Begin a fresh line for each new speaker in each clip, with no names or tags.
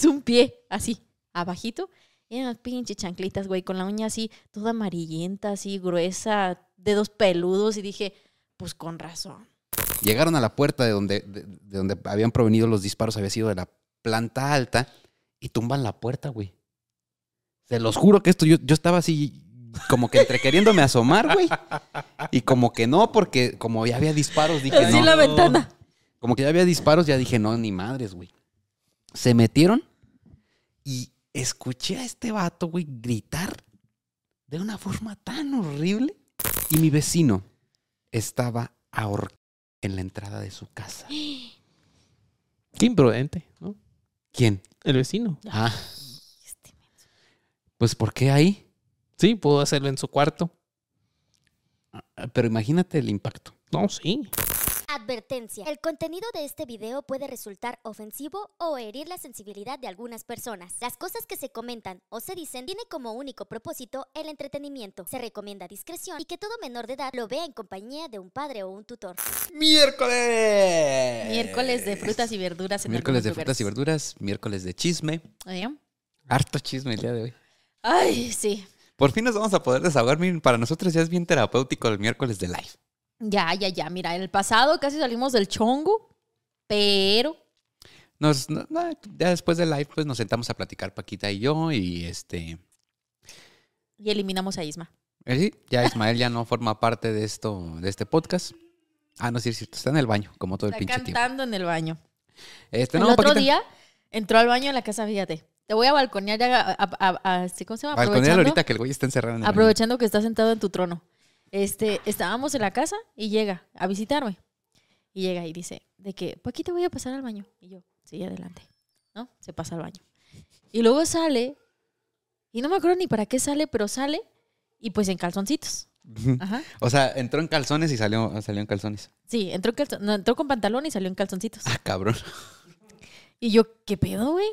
puso un pie así, abajito. Y eran unas pinches chanclitas, güey, con la uña así, toda amarillenta, así, gruesa, dedos peludos. Y dije, pues con razón.
Llegaron a la puerta de donde, de, de donde habían provenido los disparos, había sido de la planta alta, y tumban la puerta, güey. Se los juro que esto, yo, yo estaba así, como que entre queriéndome asomar, güey. Y como que no, porque como ya había disparos, dije,
Así
no.
la ventana.
Como que ya había disparos, ya dije, no, ni madres, güey. Se metieron y escuché a este vato, güey, gritar de una forma tan horrible. Y mi vecino estaba ahorcado en la entrada de su casa.
Qué imprudente, ¿no?
¿Quién?
El vecino.
Ah,
Este
pues ¿por qué ahí?
Sí, pudo hacerlo en su cuarto.
Ah, Pero imagínate el impacto.
No, sí.
Advertencia. El contenido de este video puede resultar ofensivo o herir la sensibilidad de algunas personas. Las cosas que se comentan o se dicen tiene como único propósito el entretenimiento. Se recomienda discreción y que todo menor de edad lo vea en compañía de un padre o un tutor.
¡Miércoles!
Miércoles de frutas y verduras en
Miércoles de frutas y verduras, miércoles de chisme.
¿Eh?
Harto chisme el día de hoy.
Ay, sí.
Por fin nos vamos a poder desahogar. Miren, para nosotros ya es bien terapéutico el miércoles de live.
Ya, ya, ya. Mira, en el pasado casi salimos del chongo, pero
Nos, no- no, ya después del live, pues nos sentamos a platicar Paquita y yo. Y este.
y eliminamos a Isma.
eh, sí, ya Ismael ya no forma parte de esto, de este podcast. Ah, no, sí, es cierto. Está en el baño, como todo el
Está
pinche tiempo.
cantando en el baño.
Este,
el
no,
otro
Paquita.
día entró al baño en la casa, fíjate. Te voy a balconear ya, a, a- a- a- ¿sí? ¿cómo se llama? Aprovechando,
ahorita que el güey está encerrado en el baño.
aprovechando que estás sentado en tu trono. Este, estábamos en la casa y llega a visitarme. Y llega y dice, de que, Paquita, voy a pasar al baño. Y yo, sí, adelante. ¿No? Se pasa al baño. Y luego sale, y no me acuerdo ni para qué sale, pero sale, y pues en calzoncitos. Ajá.
O sea, entró en calzones y salió, salió en calzones.
Sí, entró, en calzon- no, entró con pantalón y salió en calzoncitos.
Ah, cabrón.
Y yo, ¿qué pedo, güey?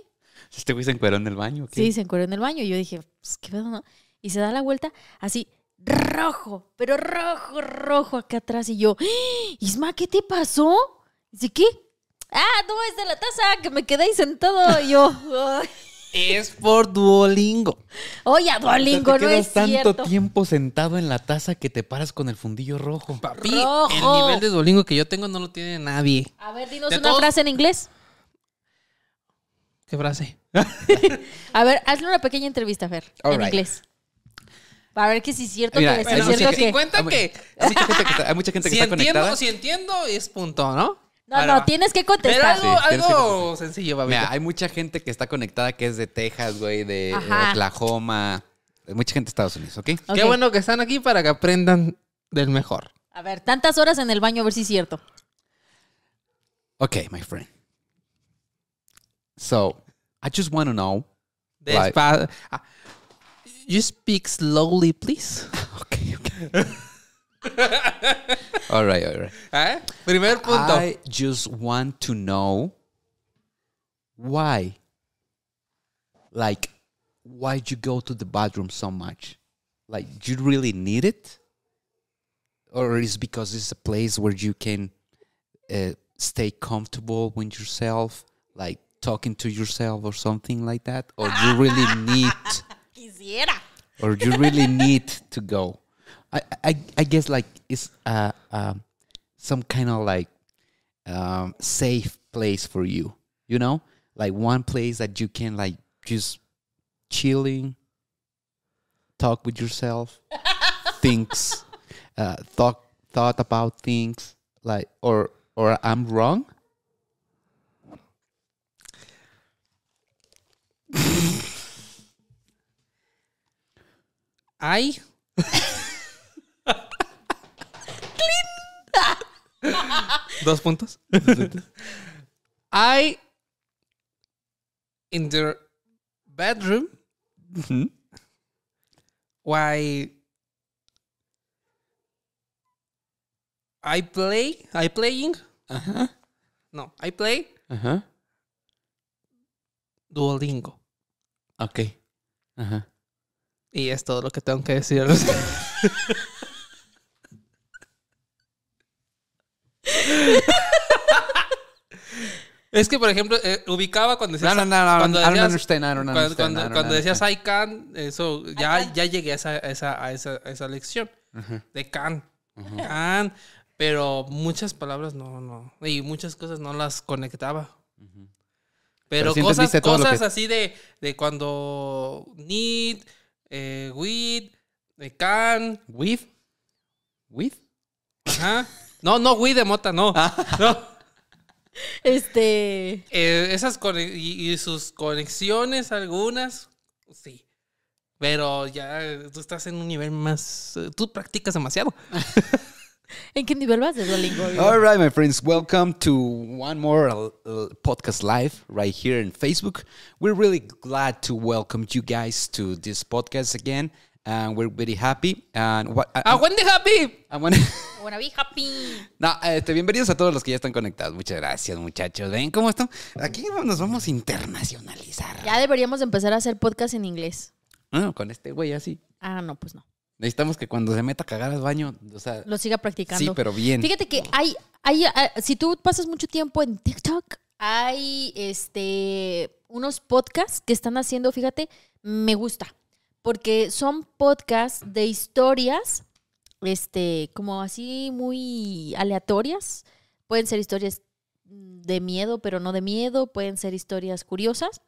Este güey se encueró en el baño. ¿o qué?
Sí, se encueró en el baño. Y yo dije, pues, ¿qué pedo, no? Y se da la vuelta así, rojo, pero rojo, rojo acá atrás. Y yo, ¡Ah! Isma, ¿qué te pasó? Dice, ¿qué? Ah, no, es de la taza, que me quedé ahí sentado. Y yo, "Ay".
Es por Duolingo.
oye,
O sea,
Duolingo,
te
no es
tanto
cierto.
tiempo sentado en la taza que te paras con el fundillo rojo.
Papi,
Rojo.
el nivel de Duolingo que yo tengo no lo tiene nadie.
A ver, dinos
De
una
todos-
frase en inglés.
¿Qué frase?
A ver, hazle una pequeña entrevista, Fer, en
Alright.
inglés. Para ver que si es cierto
Mira,
que
bueno,
es
sí,
cierto
sí,
que...
si cuenta
Hay
que
Hay mucha gente que está, hay mucha gente que
si
está
entiendo,
conectada.
si entiendo es punto, ¿no?
No,
Ahora
no, tienes que
Pero
contestar.
algo,
Sí,
algo sencillo, babita.
Mira, hay mucha gente que está conectada que es de Texas, güey, de
Ajá.
Oklahoma. Hay mucha gente de Estados Unidos, ¿ok?
Ok.
Qué bueno que están aquí para que aprendan del mejor.
A ver, tantas horas en el baño, a ver si es cierto.
Ok, my friend. So, I just want to know.
Ah, you speak slowly, please.
Ok, ok. all right, all right.
¿Eh? Primer punto.
I just want to know why. Like, why you go to the bathroom so much? Like, do you really need it? Or is it because it's a place where you can uh, stay comfortable with yourself, like talking to yourself or something like that? Or you really need,
Quisiera.
or you really need to go? I, I, I guess like it's uh, um, some kind of like um, safe place for you. You know, like one place that you can like just chilling, talk with yourself, things, uh, thought thought about things like or or I'm wrong.
Hay. Dos puntos. I in the bedroom why I play I playing
Uh huh.
no I play
Uh huh.
Duolingo
Okay. Uh huh.
Y es todo lo que tengo que decir. Es que, por ejemplo, eh, ubicaba cuando decías...
No, no, no, no,
cuando
I don't
decías-
understand, I don't
cuando-
understand,
Cuando,
I
cuando decías
understand.
I can, eso, ya, ya llegué a esa, a esa, a esa, a esa lección de can. Can. Pero muchas palabras no, no. Y muchas cosas no las conectaba.
Pero
Pero,
sí
cosas, cosas
que-
así de, de cuando need, eh, with, de can.
With? With?
Ajá. No, no, with de mota, no.
Ah.
No.
Este.
Eh, esas y, y sus conexiones algunas, sí. Pero ya eh, tú estás en un nivel más... eh, Tú practicas demasiado.
¿En qué nivel vas de Duolingo?
All right, my friends, welcome to one more uh, podcast live right here in Facebook. We're really glad to welcome you guys to this podcast again, and we're very happy. And what I,
¡Ah, Wendy Happy!
I wanna-
Wanna be happy.
no, este, bienvenidos a todos los que ya están conectados. Muchas gracias, muchachos. Ven cómo están. Aquí nos vamos a internacionalizar.
Ya deberíamos empezar a hacer podcast en inglés.
Ah, con este güey así.
Ah, no, pues no.
Necesitamos que cuando se meta a cagar al baño, o sea,
Lo siga practicando.
sí, pero bien.
Fíjate que hay, hay, ah, si tú pasas mucho tiempo en TikTok, hay este unos podcasts que están haciendo, fíjate, me gusta. Porque son podcasts de historias, este, como así muy aleatorias. Pueden ser historias de miedo, pero no de miedo. Pueden ser historias curiosas.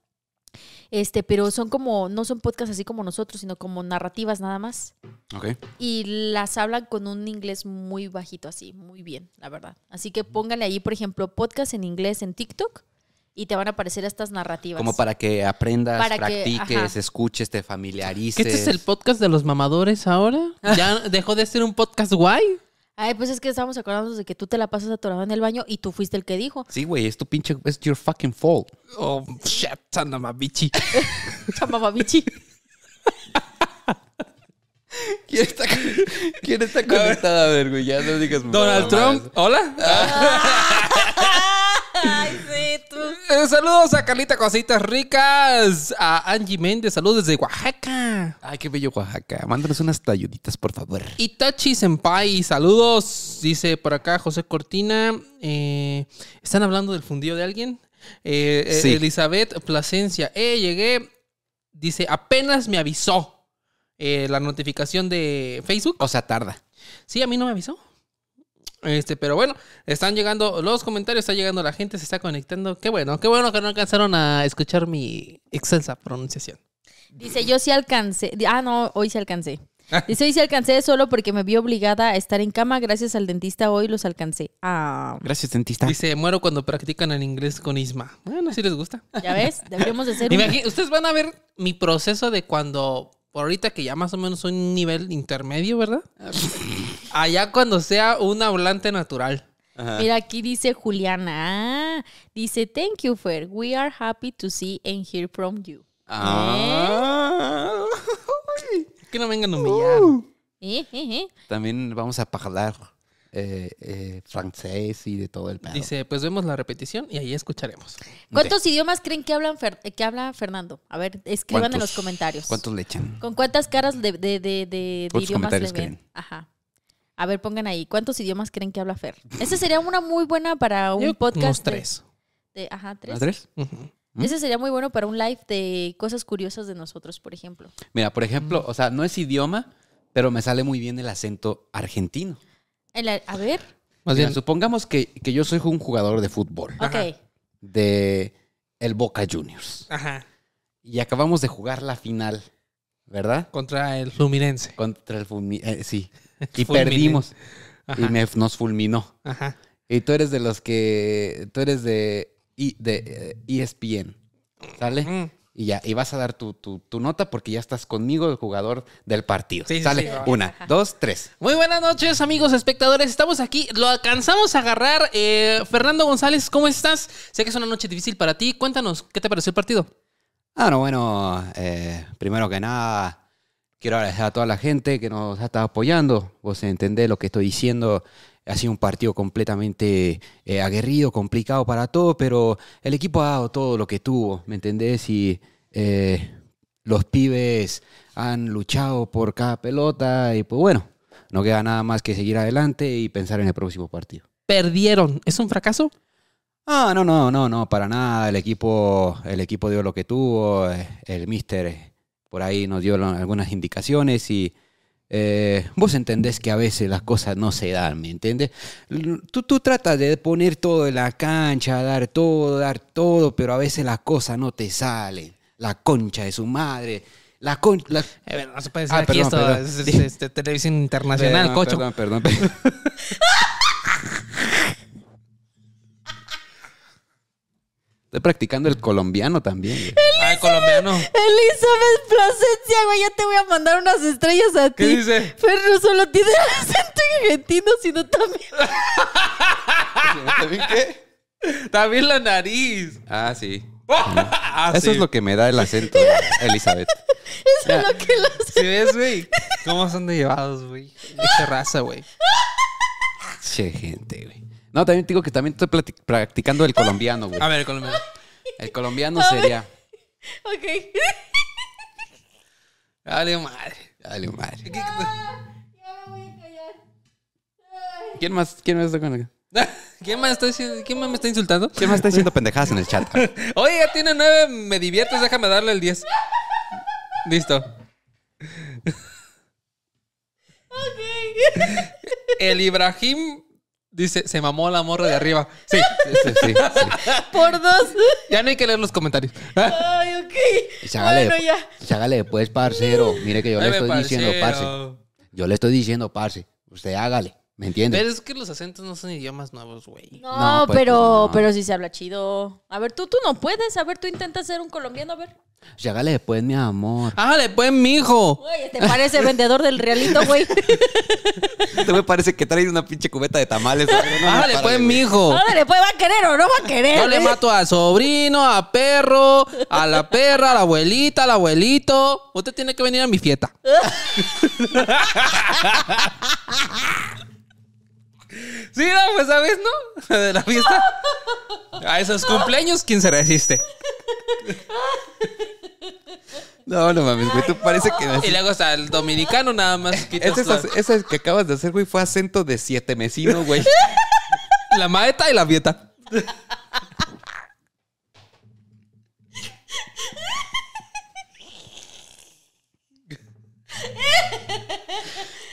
Este, pero son como, no son podcasts así como nosotros, sino como narrativas nada más.
Ok.
Y las hablan con un inglés muy bajito, así, muy bien, la verdad. Así que pónganle ahí, por ejemplo, podcast en inglés en TikTok y te van a aparecer estas narrativas.
Como para que aprendas,
Para que-
practiques,
ajá.
escuches, te
¿Que
familiarices.
este es el podcast de los mamadores ahora? ¿Ya dejó de ser un podcast guay?
Ay, pues es que estábamos acordándonos de que tú te la pasas atorado en el baño y tú fuiste el que dijo.
Sí, güey, es tu pinche, es your fucking fault.
Oh, shit, bitchy.
Chamababichi.
¿Quién está, ¿quién está conectado? A ver, güey, ya no digas
Donald. Trump, hola.
Ay,
Eh, saludos a Carlita Cositas Ricas, a Angie Méndez, saludos desde Oaxaca.
Ay, qué bello Oaxaca. Mándanos unas tayuditas, por favor.
Itachi Senpai, saludos. Dice por acá José Cortina. eh, ¿Están hablando del fundido de alguien? Eh, eh,
Sí.
Elizabeth Plasencia. Eh, llegué. Dice, apenas me avisó eh, la notificación de Facebook.
O sea, tarda.
Sí, a mí no me avisó. Este, pero bueno, están llegando los comentarios, está llegando la gente, se está conectando. Qué bueno, qué bueno que no alcanzaron a escuchar mi excelsa pronunciación.
Dice, yo sí alcancé. Ah, no, hoy sí alcancé. Dice, hoy sí alcancé solo porque me vi obligada a estar en cama. Gracias al dentista hoy los alcancé. Ah,
Gracias, dentista.
Dice, muero cuando practican el inglés con Isma. Bueno, si les gusta.
¿ya ves? Deberíamos de hacer un...
Imagi- Ustedes van a ver mi proceso de cuando, por ahorita que ya más o menos soy un nivel intermedio, ¿verdad? Allá cuando sea un hablante natural.
Ajá.
Mira, aquí dice Juliana. Ah, dice, thank you, Fer. We are happy to see and hear from you.
Ah.
Que no vengan a humillar.
Eh, eh, eh.
También vamos a hablar eh, eh, francés y de todo el pedo.
Dice, pues vemos la repetición y ahí escucharemos.
¿Cuántos idiomas creen que, hablan Fer- que habla Fernando? A ver, escriban en
¿Cuántos-
los comentarios.
¿Cuántos le echan?
¿Con cuántas caras de, de, de, de- de
¿Cuántos
idiomas le ven?
creen?
Ajá. A ver, pongan ahí. ¿Cuántos idiomas creen que habla Fer? Ese sería una muy buena para un
Yo,
podcast.
Unos
de-
tres.
de- ajá, tres.
¿Más tres? ¿Mm?
Ese sería muy bueno para un live de cosas curiosas de nosotros, por ejemplo.
Mira, por ejemplo, o sea, no es idioma, pero me sale muy bien el acento argentino.
A ver.
Más
Mira,
bien,
supongamos que, que yo soy un jugador de fútbol.
Ok.
de el Boca Juniors
ajá,
y acabamos de jugar la final, ¿verdad?
contra el Fluminense.
Contra el Fulmi- eh, sí. Y perdimos
Ajá,
y me- nos fulminó.
ajá.
Y tú eres de los que tú eres de I- de eh, ESPN, ¿sale?
Mm.
Y ya, y vas a dar tu, tu- tu nota porque ya estás conmigo, el jugador del partido.
Sí, sí,
¿Sale?
sí.
Una, dos, tres.
Muy buenas noches, amigos espectadores. Estamos aquí, lo alcanzamos a agarrar. Eh, Fernando González, ¿cómo estás? Sé que es una noche difícil para ti. Cuéntanos, ¿qué te pareció el partido?
Ah, no, bueno, eh, primero que nada, quiero agradecer a toda la gente que nos ha estado apoyando. Vos entendés lo que estoy diciendo. Ha sido un partido completamente eh, aguerrido, complicado para todo, pero el equipo ha dado todo lo que tuvo, ¿me entendés? Y eh, los pibes han luchado por cada pelota y pues bueno, no queda nada más que seguir adelante y pensar en el próximo partido.
Perdieron. ¿Es un fracaso?
Ah, no, no, no, no, para nada. El equipo, el equipo dio lo que tuvo. eh, El mister por ahí nos dio algunas indicaciones y eh, vos entendés que a veces las cosas no se dan, ¿me entiendes? Tú, tú tratas de poner todo en la cancha, dar todo, dar todo, pero a veces las cosas no te salen. La concha de su madre. La concha... La...
Eh, no se puede decir
Ah,
aquí
perdón,
esto.
perdón.
Es, es- este, televisión internacional,
Perdón,
cocho.
Perdón, perdón, Estoy practicando el colombiano también. güey.
Ah, el colombiano.
Elizabeth Plasencia, güey, ya te voy a mandar unas estrellas a ti.
¿Qué dice?
Pero no solo tiene acento argentino, sino también.
¿También qué?
También la nariz.
Ah, sí.
Ah,
Eso
sí.
es lo que me da el acento, Elizabeth.
Eso es lo que los.
¿Sí ves, güey? ¿Cómo son de llevados, güey? Esa raza, güey.
Che, gente, güey. No, también te digo que también estoy practicando el colombiano, güey.
A ver, el colombiano.
El colombiano sería...
Ok.
Dale, madre.
Dale, madre.
¿Qué-
Ya me voy a callar.
¿Quién más, quién más está con
¿Quién más, está diciendo- ¿Quién más me está insultando?
¿Quién más está diciendo pendejadas en el chat?
Oye, ya tiene nueve, me diviertes, déjame darle el 10. Listo. El Ibrahim dice, se mamó la morra de arriba. Sí,
Sí, sí, sí.
Por dos.
ya no hay que leer los comentarios.
Ay, ok.
Y Chágale,
Bueno, ya.
chágale después, parcero. Mire que yo le estoy diciendo, parce. Yo le estoy diciendo, parce. Usted hágale. ¿Me entiende?
Pero es que los acentos no son idiomas nuevos, güey.
No,
No, pues,
pero,
no.
pero sí se habla chido. A ver, tú, tú no puedes. A ver, tú intentas ser un colombiano, a ver.
Chágale después, mi amor.
Hágale, pues, mijo.
Oye, te parece vendedor del realito, güey.
Te me parece que traes una pinche cubeta de tamales. No, no,
Hágale,
párale,
pues,
güey.
mijo.
Ándale, pues va a querer o no va a querer.
Yo le
¿eh?
mato al sobrino, a perro, a la perra, a la abuelita, al abuelito. Usted tiene que venir a mi fiesta. Sí, no, pues sabes, ¿no? De la fiesta. A esos cumpleaños, ¿quién se resiste?
No, no mames, güey. Tú parece que.
Y luego está el dominicano nada más. quitas
Ese,
la,
es- ese que acabas de hacer, güey, fue acento de siete mesino, güey.
la maeta y la fiesta.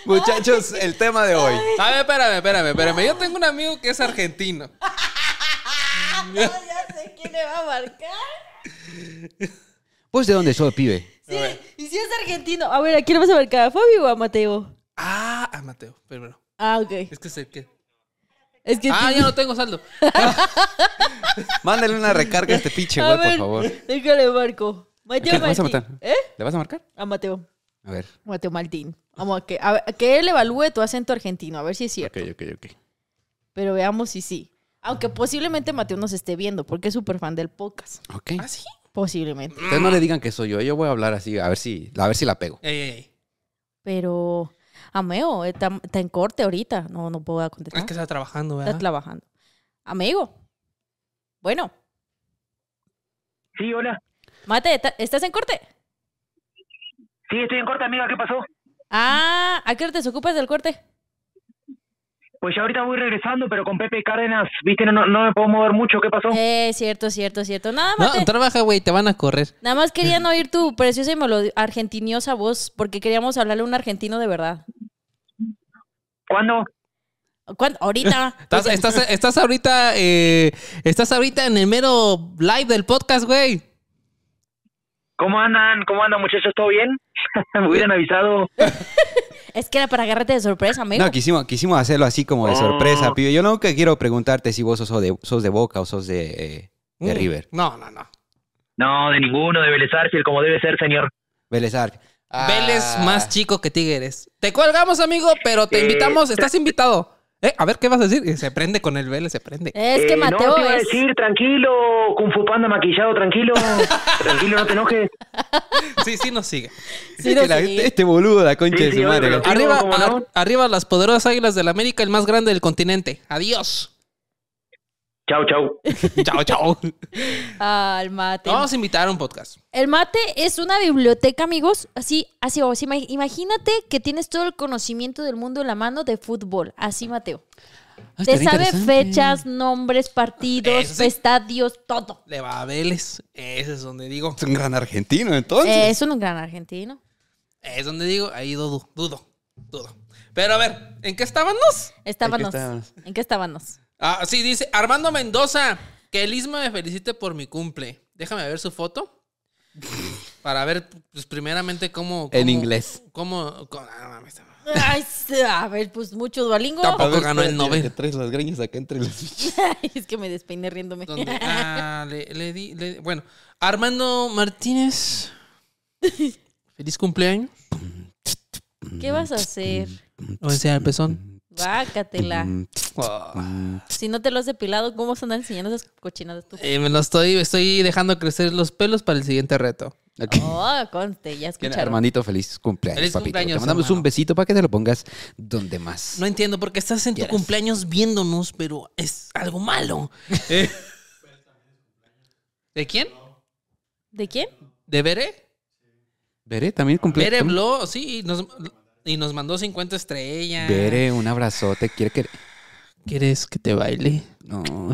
Muchachos, el tema de hoy.
A ver, espérame, espérame, espérame. Yo tengo un amigo que es argentino.
ya sé quién le va a marcar.
¿Pues de dónde soy, pibe?
Sí, y si es argentino. A ver, ¿a quién le vas a marcar? ¿A Fabio o a Mateo?
Ah, a Mateo, pero
Ah, ok.
es que sé que.
Es que
Ah, ya no tengo saldo.
Mándale una recarga a este pinche güey, por favor.
Déjale marco. Mateo
¿Qué le vas a matar?
¿Eh?
¿Le vas a marcar?
A Mateo.
A ver.
Mateo Martín. Vamos a que, a, ver, a que él evalúe tu acento argentino, a ver si es cierto.
Ok, ok, ok.
Pero veamos si sí. Aunque posiblemente Mateo nos esté viendo, porque es súper fan del podcast.
Ok.
¿Ah, sí?
Posiblemente.
Ustedes no le digan que soy yo. Yo voy a hablar así, a ver si, a ver si la pego.
Ey, ey, ey.
Pero, Ameo, está, está en corte ahorita. No, no puedo contestar.
Es que está trabajando,
Está
¿verdad?
trabajando. Amigo. Bueno,
Sí, hola.
Mate, ¿está- ¿estás en corte?
Sí, estoy en corte, amiga. ¿Qué pasó?
Ah, ¿a qué hora te desocupas del corte?
Pues ya ahorita voy regresando, pero con Pepe Cárdenas, viste, no, no, no me puedo mover mucho. ¿Qué pasó?
Eh, cierto, cierto, cierto. Nada
No,
más, te-
trabaja, güey, te van a correr.
nada más querían oír tu preciosa y argentiniosa voz, porque queríamos hablarle a un argentino de verdad.
¿Cuándo?
¿Cuándo? Ahorita.
Estás, estás, estás ahorita, eh, estás ahorita en el mero live del podcast, güey.
¿Cómo andan? ¿Cómo andan, muchachos? ¿Todo bien? me hubieran avisado.
Es que era para agarrarte de sorpresa, amigo.
No, quisimos, quisimos hacerlo así como de sorpresa, pibe. Yo nunca quiero preguntarte si vos sos de, sos de Boca o sos de, eh, de
Mm.
River.
No, no, no.
No, de ninguno, de Vélez Arfiel, como debe ser, señor.
Vélez Arque. Ah,
Vélez más chico que Tigres. Te colgamos, amigo, pero te
Eh,
invitamos, estás invitado. Eh, a ver, ¿qué vas a decir? Y Se prende con el Vélez, se prende.
Es que
Eh,
Mateo
no, te iba a decir, tranquilo, Kung Fu Panda maquillado, tranquilo. tranquilo, no te enojes.
Sí, sí nos sigue.
Sí,
la- este boludo, la concha
Sí,
de su madre.
Arriba, arriba las poderosas águilas del América, el más grande del continente. Adiós.
Chau, chau.
chao, chao.
Ah, el mate.
Vamos a invitar a un podcast.
El mate es una biblioteca, amigos. Así, así, ima- Imagínate que tienes todo el conocimiento del mundo en la mano de fútbol. Así, Mateo.
Ah,
Te sabe fechas, nombres, partidos,
sí.
estadios, todo.
Le va a Vélez. Ese es donde digo.
Es un gran argentino, entonces.
Es un gran argentino.
Es donde digo. Ahí dudo, dudo, dudo. Pero a ver, ¿en qué estábamos?
Estábamos.
estábamos?
¿En qué estábamos?
Ah, sí, dice Armando Mendoza. Que el Isma me felicite por mi cumple. Déjame ver su foto. Para ver, pues, primeramente, cómo.
En inglés.
Cómo. cómo- ah, mames.
Ay, a ver, pues mucho Duolingo.
Tampoco ganó el Nobel.
que traes las greñas acá entre
es que me despeiné riéndome.
¿Dónde? Ah, le, le di. le- bueno, Armando Martínez. Feliz cumpleaños.
¿Qué vas a hacer?
O sea, el pezón.
Bácatela.
Mm,
Ah.
Si no te lo has depilado, ¿cómo andar enseñando esas cochinadas tú?
Eh, me lo estoy, estoy dejando crecer los pelos para el siguiente reto.
Ok.
Oh, conste, ya escucharon.
Armandito, feliz cumpleaños,
Feliz
papito.
cumpleaños,
Te mandamos
hermano.
un besito para que te lo pongas donde más.
No entiendo por qué estás en tu cumpleaños viéndonos, pero es algo malo. Eh. ¿De quién?
¿De quién?
¿De Bere?
Veré, también cumpleaños.
Bere Blo, sí, nos, y nos mandó 50 estrellas.
Veré, un abrazote. Quiere que.
¿Quieres que te baile?
Tum,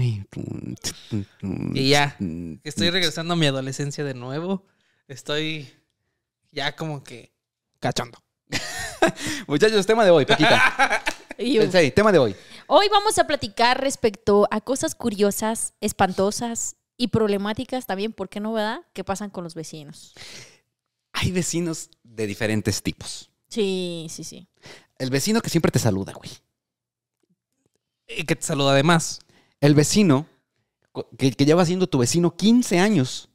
Y ya, Estoy regresando a mi adolescencia de nuevo. Estoy ya como que cachondo.
Muchachos, tema de hoy, Paquita. Sí, tema de hoy.
Hoy vamos a platicar respecto a cosas curiosas, espantosas y problemáticas también, ¿por qué no, verdad? Que pasan con los vecinos.
Hay vecinos de diferentes tipos.
Sí, sí, sí.
El vecino que siempre te saluda, güey.
Y que te saluda además.
El vecino que, que lleva siendo tu vecino 15 años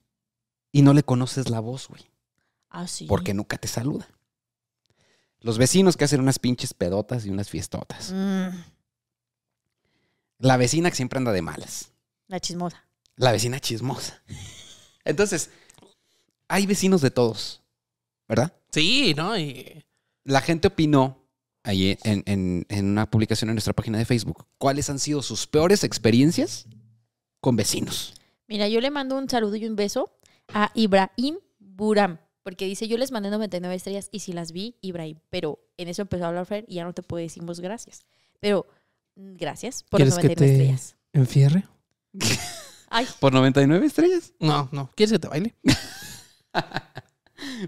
y no le conoces la voz, güey.
Ah, sí.
Porque nunca te saluda. Los vecinos que hacen unas pinches pedotas y unas fiestotas.
Mm,
La vecina que siempre anda de malas.
la chismosa.
La vecina chismosa. Entonces, hay vecinos de todos, ¿verdad?
Sí, ¿no? Y
La gente opinó ahí en, en- en una publicación en nuestra página de Facebook cuáles han sido sus peores experiencias con vecinos.
Mira, yo le mando un saludo y un beso a Ibrahim Buram, porque dice, yo les mandé 99 estrellas y si las vi, Ibrahim, pero en eso empezó a hablar Fer y ya no te puedo decimos gracias. Pero mm, gracias por las
¿Quieres que
99
te-
estrellas.
enfierre.
Ay,
¿Por 99 estrellas?
No, no. ¿Quieres que te baile?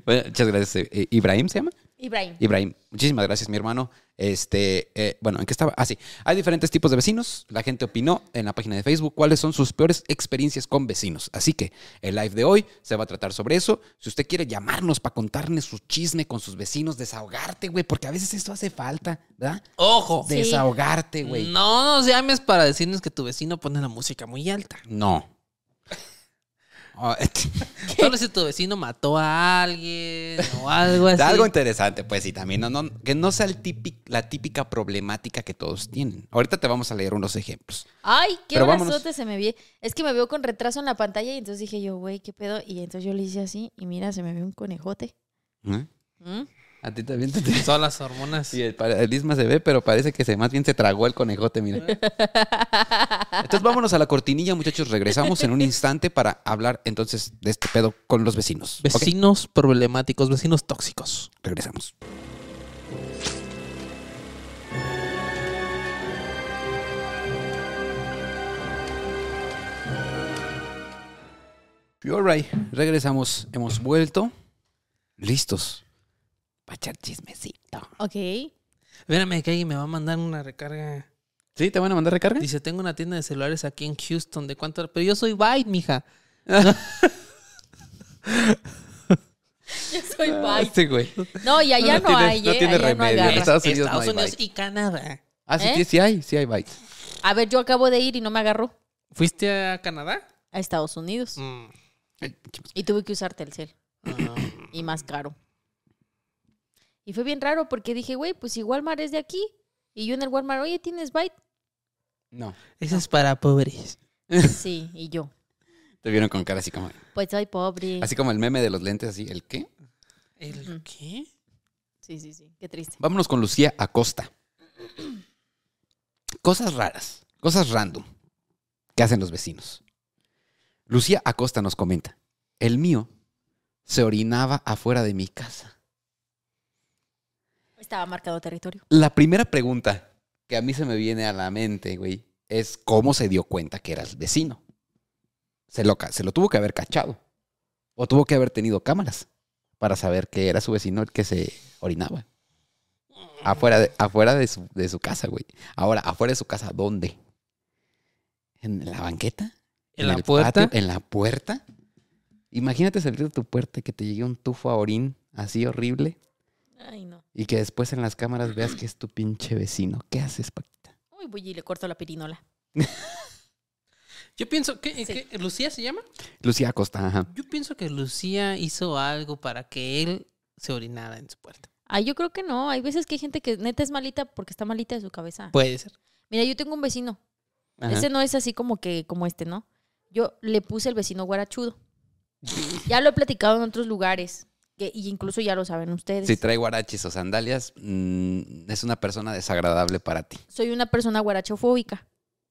Bueno, muchas gracias. eh, ¿Ibrahim se llama?
Ibrahim.
Ibrahim, muchísimas gracias, mi hermano. Este, eh, bueno, ¿en qué estaba? Ah, sí. Hay diferentes tipos de vecinos. La gente opinó en la página de Facebook cuáles son sus peores experiencias con vecinos. Así que el live de hoy se va a tratar sobre eso. Si usted quiere llamarnos para contarnos su chisme con sus vecinos, desahogarte, güey, porque a veces esto hace falta, ¿verdad?
Ojo.
Sí.
Desahogarte, güey.
No nos llames para decirnos que tu vecino pone la música muy alta.
No. Ah,
Solo si tu vecino mató a alguien o algo así.
Algo interesante, pues, y también no, no- que no sea el típic- la típica problemática que todos tienen. Ahorita te vamos a leer unos ejemplos.
Ay, qué brazote se me ve. Es que me veo con retraso en la pantalla y entonces dije yo, güey, ¿qué pedo? Y entonces yo le hice así y mira, se me ve un conejote.
¿Eh?
¿Mm?
A ti también te...
Todas las hormonas.
Sí, el, el Isma se ve, pero parece que se, más bien se tragó el conejote, mira. Entonces vámonos a la cortinilla, muchachos. Regresamos en un instante para hablar entonces de este pedo con los vecinos.
Vecinos problemáticos, vecinos tóxicos.
Regresamos. Y all right, regresamos. Hemos vuelto. Listos. Para echar chismecito.
Ok.
Espérame que alguien me va a mandar una recarga.
¿Sí? ¿Te van a mandar recarga?
Dice, tengo una tienda de celulares aquí en Houston. ¿De cuánto? Pero yo soy Byte, mija.
Yo soy
Ah,
bye.
Sí, güey.
No, y allá no,
tiene-
hay,
no
¿eh?
tiene
Allá no
remedio.
agarra.
Estados Unidos
Estados
no hay
Unidos
Byte.
y Canadá.
Ah, sí,
¿Eh?
sí, sí hay, sí hay bytes.
A ver, yo acabo de ir y no me agarró
¿Fuiste a Canadá?
a Estados Unidos.
Mm.
Y tuve que usar Telcel.
Ah.
Y más caro. Y fue bien raro porque dije, güey, pues si Walmart es de aquí. Y yo en el Walmart, oye, ¿tienes Byte?
No.
Ese es para pobres.
Sí, y yo.
Te vieron con cara así como,
Pues soy pobre.
así como el meme de los lentes, así, ¿el qué?
¿El qué?
Sí, sí, sí. Qué triste.
Vámonos con Lucía Acosta. Cosas raras, cosas random que hacen los vecinos. Lucía Acosta nos comenta, el mío se orinaba afuera de mi casa.
Estaba marcado territorio.
La primera pregunta que a mí se me viene a la mente, güey, es cómo se dio cuenta que era el vecino. Se lo, se lo tuvo que haber cachado. O tuvo que haber tenido cámaras para saber que era su vecino el que se orinaba. Afuera de, afuera de, su, de su casa, güey. Ahora, afuera de su casa, ¿dónde? ¿En la banqueta?
¿En la puerta?
patio? ¿En la puerta? Imagínate salir de tu puerta y que te llegue un tufo a orín así horrible
Ay, no.
y que después en las cámaras veas que es tu pinche vecino. ¿Qué haces, Paquita?
Uy, voy y le corto la pirinola.
Yo pienso que,
Sí.
que- ¿Lucía se llama?
Lucía Acosta, ajá.
Yo pienso que Lucía hizo algo para que él se orinara en su puerta.
Ay, yo creo que no. Hay veces que hay gente que neta es malita porque está malita de su cabeza.
Puede ser.
Mira, yo tengo un vecino.
Ajá.
Ese no es así como que como este, ¿no? Yo le puse el vecino guarachudo. ya lo he platicado en otros lugares. Que, y incluso ya lo saben ustedes.
Si trae guaraches o sandalias, mm, es una persona desagradable para ti.
Soy una persona guarachofóbica.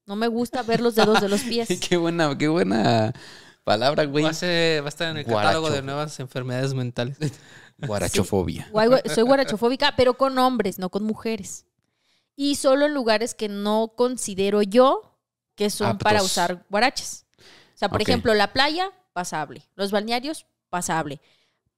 No me gusta ver los dedos de los pies.
qué buena, qué buena palabra, güey.
Va a, ser- va a estar en el catálogo de nuevas enfermedades mentales.
Guarachofobia.
Guay- Soy guarachofóbica, pero con hombres, no con mujeres. Y solo en lugares que no considero yo que son
Aptos.
para usar guaraches. O sea, por ejemplo, la playa, pasable. Los balnearios, pasable.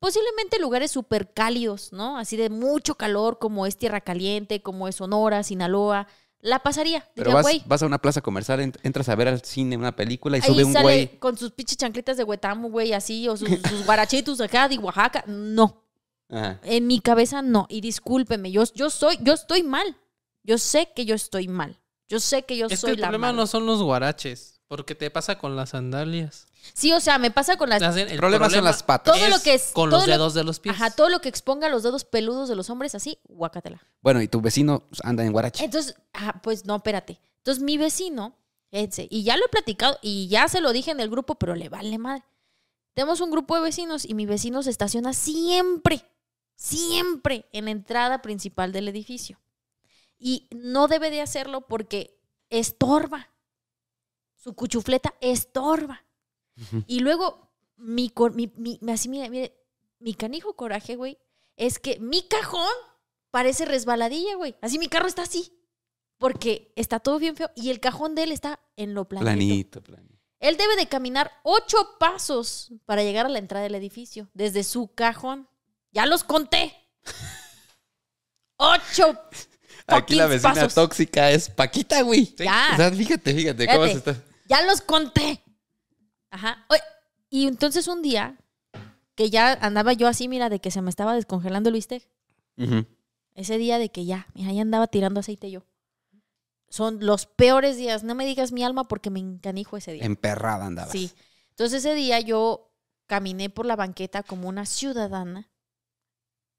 Posiblemente lugares súper cálidos, ¿no? Así de mucho calor, como es Tierra Caliente, como es Sonora, Sinaloa. La pasaría.
Pero
Diría,
vas,
güey,
vas a una plaza comercial, ent- entras a ver al cine una película y
ahí
sube un
sale
güey.
con sus pinches chancletas de huetamo, güey, así, o sus, sus guarachitos acá de Oaxaca. No.
Ajá.
En mi cabeza no. Y discúlpeme, yo, yo soy, yo estoy mal. Yo sé que yo estoy mal. Yo sé que yo
Es que
soy
el
la
problema
mala.
no son los guaraches, porque te pasa con las sandalias.
Sí, o sea, me pasa con las...
El
El problema son las patas.
Todo lo que es-
con los
lo-
dedos de los pies.
Ajá, todo lo que exponga los dedos peludos de los hombres así, guácatela.
Bueno, y tu vecino anda en guarache.
Entonces, ajá, pues no, espérate. Entonces mi vecino, ese, y ya lo he platicado y ya se lo dije en el grupo, pero le vale madre. Tenemos un grupo de vecinos y mi vecino se estaciona siempre, siempre en la entrada principal del edificio. Y no debe de hacerlo porque estorba. Su cuchufleta estorba. Y luego, mi, mi, mi- así, mire, mire, mi canijo coraje, güey, es que mi cajón parece resbaladilla, güey. Así mi carro está así. Porque está todo bien feo y el cajón de él está en lo planito.
Planito, planito.
Él debe de caminar ocho pasos para llegar a la entrada del edificio, desde su cajón. Ya los conté. Ocho.
Aquí la vecina
pasos.
tóxica es Paquita, güey.
Ya.
O sea, fíjate, fíjate cómo se
Fíjate.
está.
Ya los conté. Ajá. Oye, y entonces un día que ya andaba yo así, mira, de que se me estaba descongelando el bistec. Ese día de que ya, mira, ya andaba tirando aceite yo. Son los peores días. No me digas mi alma porque me encanijo ese día.
Emperrada andabas.
Sí. Entonces ese día yo caminé por la banqueta como una ciudadana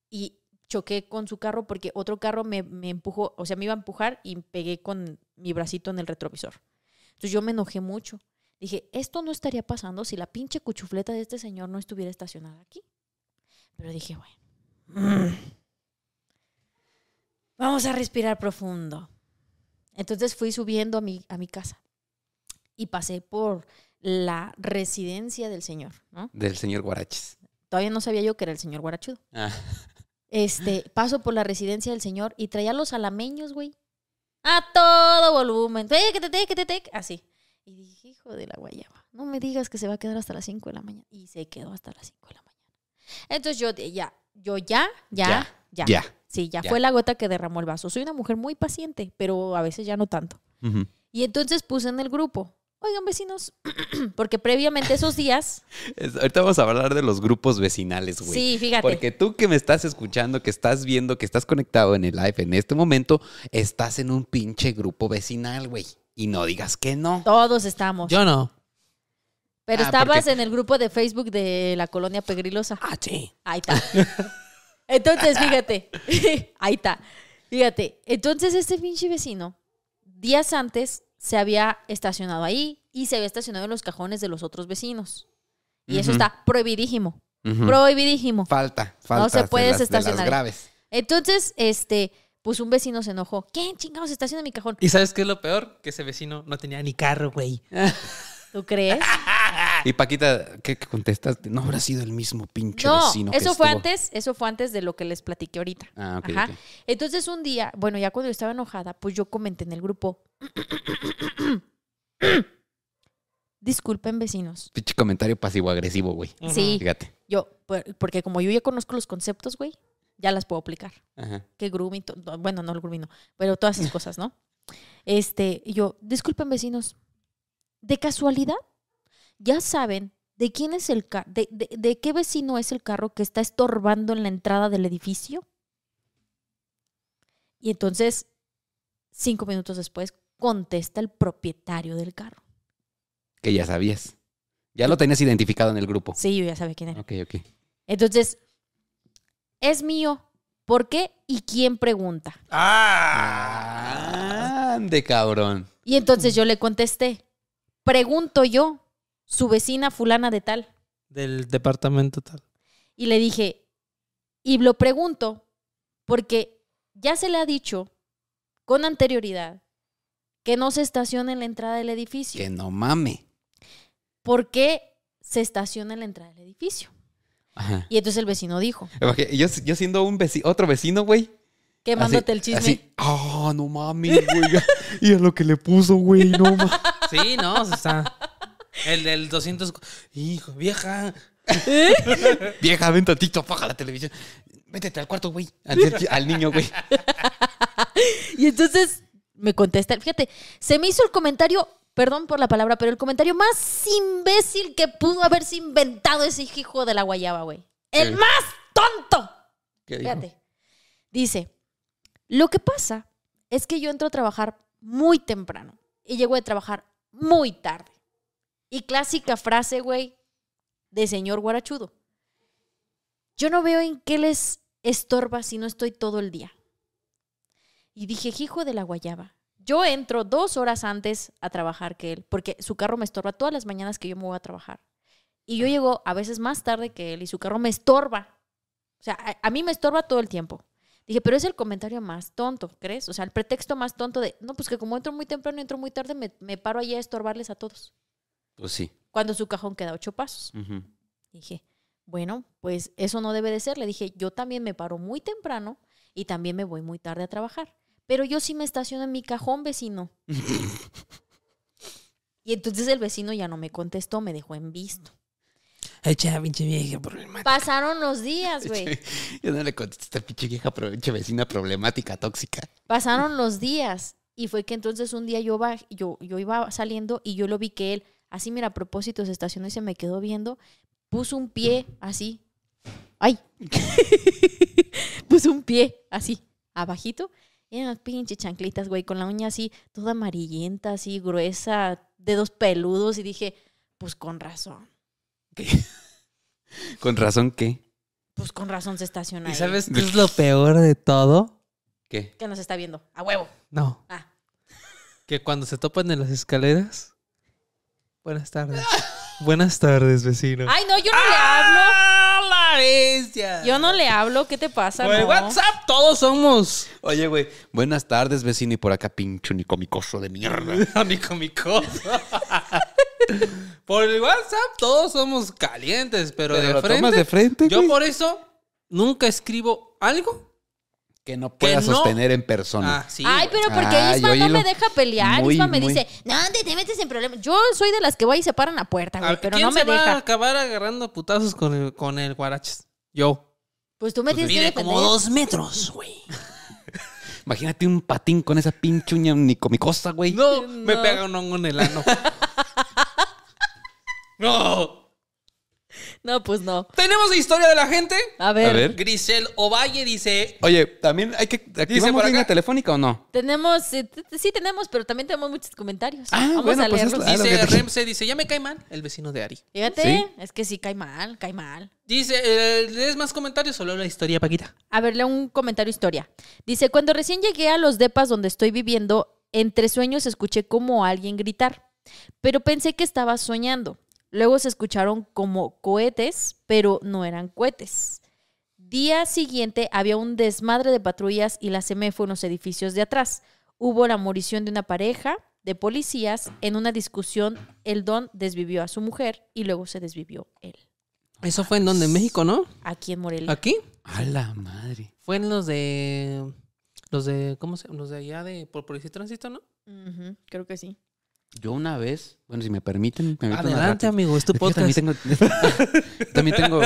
y choqué con su carro porque otro carro me, me empujó, o sea, me iba a empujar y pegué con mi bracito en el retrovisor. Entonces yo me enojé mucho. Dije, esto no estaría pasando si la pinche cuchufleta de este señor no estuviera estacionada aquí. Pero dije, bueno, vamos a respirar profundo. Entonces fui subiendo a mi, a mi casa y pasé por la residencia del señor, ¿no?
Del señor Guaraches.
Todavía no sabía yo que era el señor Guarachudo.
Ah.
Este, paso por la residencia del señor y traía los alameños, güey. A todo volumen. Así. Y dije, hijo de la guayaba, no me digas que se va a quedar hasta las 5 de la mañana. Y se quedó hasta las 5 de la mañana. Entonces yo, ya, yo ya, ya, ya.
Ya.
Sí, ya,
Ya.
fue la gota que derramó el vaso. Soy una mujer muy paciente, pero a veces ya no tanto.
Ujú.
Y entonces puse en el grupo, oigan vecinos, porque previamente esos días,
ahorita vamos a hablar de los grupos vecinales, güey.
sí, fíjate,
Porque tú que me estás escuchando, que estás viendo, que estás conectado en el live en este momento, estás en un pinche grupo vecinal, güey. Y no digas que no.
todos estamos.
Yo no.
pero
Ah,
estabas
porque-
en el grupo de Facebook de la colonia Pegrilosa.
Ah, sí.
Ahí está. Entonces, fíjate, ahí está. Fíjate, entonces este pinche vecino, días antes, se había estacionado ahí y se había estacionado en los cajones de los otros vecinos. Y eso está prohibidísimo.
Ujú.
Prohibidísimo.
Falta, falta.
se
de
puede
de las
estacionar.
graves.
Entonces, este, pues un vecino se enojó. ¿Quién chingados estaciona en mi cajón?
¿Y sabes qué es lo peor? Que ese vecino no tenía ni carro, güey.
¿Tú crees?
Y Paquita, ¿qué, contestaste? No habrá sido el mismo pinche
No,
vecino. que
eso fue
estuvo.
antes, eso fue antes de lo que les platiqué ahorita.
Ah, ok,
Ajá. Entonces un día, bueno, ya cuando yo estaba enojada, pues yo comenté en el grupo. Disculpen, vecinos.
Pinche comentario pasivo-agresivo, güey.
Sí,
Fíjate.
yo, por- porque como yo ya conozco los conceptos, güey, ya las puedo aplicar.
Ajá.
Que grooming, bueno, no el grooming, no, pero todas esas cosas, ¿no? Este, y yo, disculpen, vecinos, de casualidad, ya saben de quién es el carro, de, de- de qué vecino es el carro que está estorbando en la entrada del edificio. Y entonces, cinco minutos después, contesta el propietario del carro.
Que ya sabías. Ya lo tenías identificado en el grupo.
Sí, yo ya sabía quién era.
Ok, ok.
Entonces, es mío. ¿Por qué? ¿Y quién pregunta?
¡Ah!
Ande, cabrón.
Y entonces yo le contesté, pregunto yo, su vecina fulana de tal.
Del departamento tal.
Y le dije, y lo pregunto porque ya se le ha dicho con anterioridad que no se estaciona en la entrada del edificio.
Que no mame.
¿Por qué se estaciona en la entrada del edificio?
Ajá.
Y entonces el vecino dijo,
Yo, yo siendo un veci- otro vecino, güey.
quemándote
así-
el chisme.
Así, ah, no mames, güey. y a lo que le puso, güey, no mames.
Sí, no, o sea, está. El del 200. Hijo, vieja.
Vieja, ven tantito, apaga la televisión. Métete al cuarto, güey. Al, al niño, güey.
Y entonces me contesta, fíjate, se me hizo el comentario, perdón por la palabra, pero el comentario más imbécil que pudo haberse inventado ese hijo de la guayaba, güey. El más tonto.
¿Qué dijo?
Fíjate. Dice, lo que pasa es que yo entro a trabajar muy temprano y llego de trabajar muy tarde. Y clásica frase, güey, de señor guarachudo. Yo no veo en qué les estorba si no estoy todo el día. Y dije, hijo de la guayaba. Yo entro dos horas antes a trabajar que él, porque su carro me estorba todas las mañanas que yo me voy a trabajar. Y yo llego a veces más tarde que él y su carro me estorba. O sea, a, mí me estorba todo el tiempo. Dije, pero es el comentario más tonto, ¿crees? O sea, el pretexto más tonto de, no, pues que como entro muy temprano entro muy tarde, me, me paro allí a estorbarles a todos.
Pues sí.
Cuando su cajón queda ocho pasos. Dije, bueno, pues eso no debe de ser. Le dije, yo también me paro muy temprano y también me voy muy tarde a trabajar. Pero yo sí me estaciono en mi cajón, vecino. y entonces el vecino ya no me contestó, me dejó en visto.
Echa, pinche vieja problemática.
Pasaron los días, güey.
Yo no le contesté a pinche vieja, pinche vecina problemática, tóxica.
Pasaron los días. Y fue que entonces un día yo, baj- yo, yo iba saliendo y yo lo vi que él, así mira, a propósito, se estacionó y se me quedó viendo. Puso un pie así. ¡Ay! Puso un pie así, abajito. Y eran unas pinches chanclitas, güey, con la uña así, toda amarillenta, así, gruesa, dedos peludos. Y dije, pues con razón.
Con razón, ¿qué?
Pues con razón se estaciona
¿Y
ahí.
sabes qué es lo peor de todo?
¿Qué?
Que nos está viendo. A huevo.
No.
Ah.
Que cuando se topan en las escaleras. Buenas tardes. Buenas tardes, vecino.
Ay, no, yo no le hablo.
¡Ah, la bestia!
Yo no le hablo. ¿Qué te pasa?
Por el
No.
WhatsApp todos somos.
Oye, güey. Buenas tardes, vecino. Y por acá, pincho nicomicoso de mierda.
Mi cosa. Por el WhatsApp todos somos calientes, pero,
Pero
de,
lo
frente,
tomas de frente,
Yo
güey.
por eso nunca escribo algo.
Que no pueda
no-
sostener en persona.
Ah, sí.
Ay, pero porque
Ay,
Isma no me deja pelear.
Muy,
Isma me
muy.
dice, no, te, te metes en problemas. Yo soy de las que voy y se paran la puerta, güey,
Ah,
pero
¿Quién
no me
se va a
deja.
acabar agarrando putazos con el, con el guaraches? Yo.
Pues tú me tienes que
Mide
defender.
como dos metros, güey.
Imagínate un patín con esa pinche uña nicomicosa, güey.
No, me
No.
pega un hongo en el ano. no.
No, pues no.
Tenemos la historia de la gente.
A ver,
A ver.
Grisel Ovalle dice.
Oye, también hay que. ¿Activamos línea telefónica o no?
tenemos, eh, sí tenemos, pero también tenemos muchos comentarios.
Ah,
Vamos
bueno,
a
pues es
leerlos.
Dice
que
Remse, dice, ya me cae mal el vecino de Ari.
Fíjate,
¿Sí?
es que sí cae mal, cae mal.
Dice, eh, ¿lees más comentarios? Solo la historia, Paquita.
A ver, leo un comentario historia. Dice, cuando recién llegué a los depas donde estoy viviendo, entre sueños escuché como alguien gritar, pero pensé que estaba soñando. Luego se escucharon como cohetes, pero no eran cohetes. Día siguiente había un desmadre de patrullas y la CME fue en los edificios de atrás. Hubo la morición de una pareja de policías, en una discusión, el don desvivió a su mujer y luego se desvivió él.
Eso fue en donde, en México, ¿no?
Aquí en Morelia.
¿Aquí?
A la madre.
Fue en los de. Los de. ¿Cómo se Los de allá de. Por Policía y Tránsito, ¿no?
Creo que sí.
Yo una vez, bueno, si me permiten, me
Adelante, amigo, es tu
Yo
podcast.
también tengo, también tengo,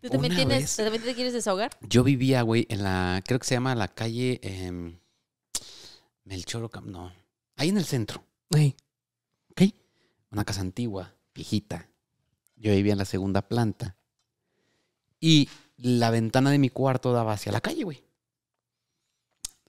¿Tú también, tienes,
vez-
también te quieres desahogar?
yo vivía, güey, en la, creo que se llama la calle em, Melchor no, ahí en el centro,
Ey,
¿ok? Una casa antigua, viejita. Yo vivía en la segunda planta y la ventana de mi cuarto daba hacia la calle, güey.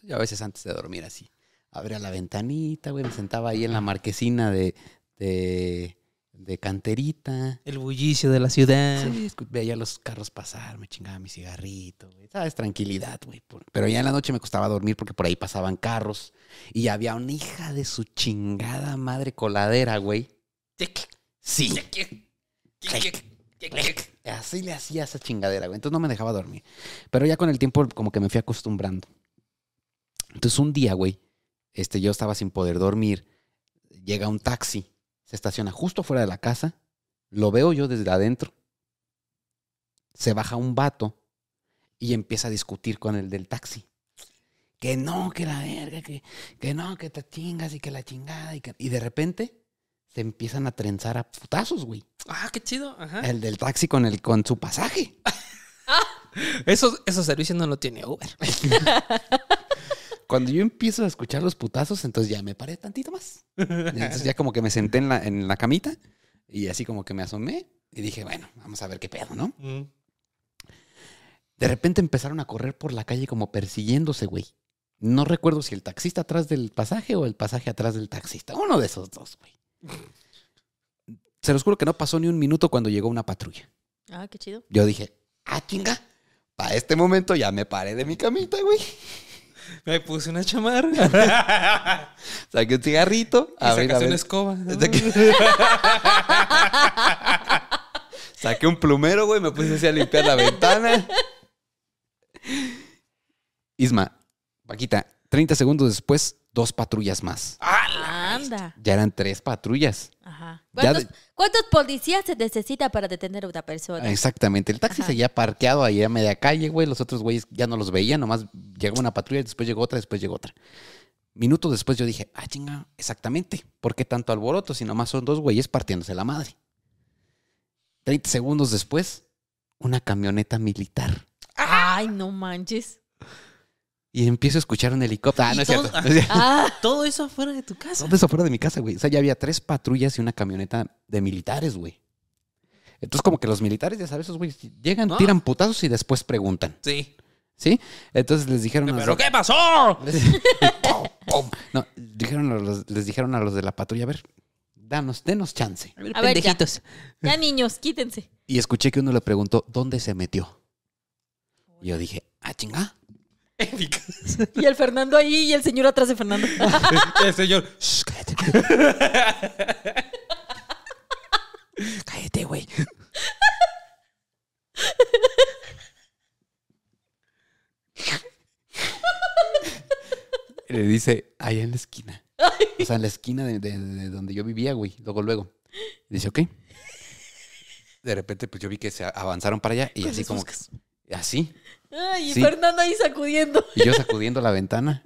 Yo a veces antes de dormir así, abría la ventanita, güey, me sentaba ahí en la marquesina de, de, de canterita.
el bullicio de la ciudad.
Sí, veía los carros pasar, me chingaba mi cigarrito, güey. ¿Sabes? Tranquilidad, güey. Pero ya en la noche me costaba dormir porque por ahí pasaban carros. Y había una hija de su chingada madre coladera, güey. Sí. Así le hacía esa chingadera, güey. Entonces no me dejaba dormir. Pero ya con el tiempo como que me fui acostumbrando. Entonces un día, güey, este, yo estaba sin poder dormir. Llega un taxi, se estaciona justo fuera de la casa. Lo veo yo desde adentro. Se baja un vato y empieza a discutir con el del taxi. Que no, que la verga, que, que no, que te chingas y que la chingada. Y, que- y de repente se empiezan a trenzar a putazos, güey.
Ah, qué chido. Ajá.
El del taxi con, el, con su pasaje.
Esos, esos servicios no lo tiene Uber.
Cuando yo empiezo a escuchar los putazos, entonces ya me paré tantito más. Entonces ya como que me senté en la, en la camita y así como que me asomé y dije, bueno, vamos a ver qué pedo, ¿no?
Mm.
De repente empezaron a correr por la calle como persiguiéndose, güey. No recuerdo si el taxista atrás del pasaje o el pasaje atrás del taxista. Uno de esos dos, güey. Se los juro que no pasó ni un minuto cuando llegó una patrulla.
Ah, qué chido.
Yo dije, ah, chinga. Para este momento ya me paré de mi camita, güey.
Me puse una chamarra.
Saqué un cigarrito.
y
abrí
sacaste una escoba.
Saqué... Un plumero, güey. Me puse así a limpiar la ventana. Isma, Paquita, 30 segundos después, dos patrullas más.
Anda.
Ya eran tres patrullas.
Ajá. ¿Cuántos, cuántos policías se necesita para detener a una persona?
Exactamente. El taxi
Ajá.
seguía parqueado ahí a media calle, güey. Los otros güeyes ya no los veía. Nomás llegó una patrulla, después llegó otra, después llegó otra. Minutos después yo dije, ah, chinga, exactamente. ¿Por qué tanto alboroto si nomás son dos güeyes partiéndose la madre? 30 segundos después, una camioneta militar.
Ay, no manches.
Y empiezo a escuchar un helicóptero. Ah, no es
todo-
cierto. No es cierto.
Ah,
Todo eso afuera de tu casa.
Todo eso afuera de mi casa, güey. O sea, ya había tres patrullas y una camioneta de militares, güey. Entonces, como que los militares, ya sabes, esos güeyes llegan,
Ah.
tiran putazos y después preguntan.
Sí.
¿Sí? Entonces les dijeron a
¿Pero qué pasó?
Pum, pum. No, dijeron a los- les dijeron a los de la patrulla, a ver, danos, denos chance.
A ver,
A ver, ya.
pendejitos.
ya niños, quítense.
Y escuché que uno le preguntó, ¿dónde se metió? Y yo dije, ah, chinga.
Y el Fernando ahí y el señor atrás de Fernando.
El señor. "Shh, cállate.
Cállate, güey. Le dice, allá en la esquina. O sea, en la esquina de, de- de donde yo vivía, güey. Luego, luego. Y dice, ok. De repente, pues yo vi que se avanzaron para allá y así como... Así.
Ay, y
Sí.
Fernando ahí sacudiendo.
Y yo sacudiendo la ventana.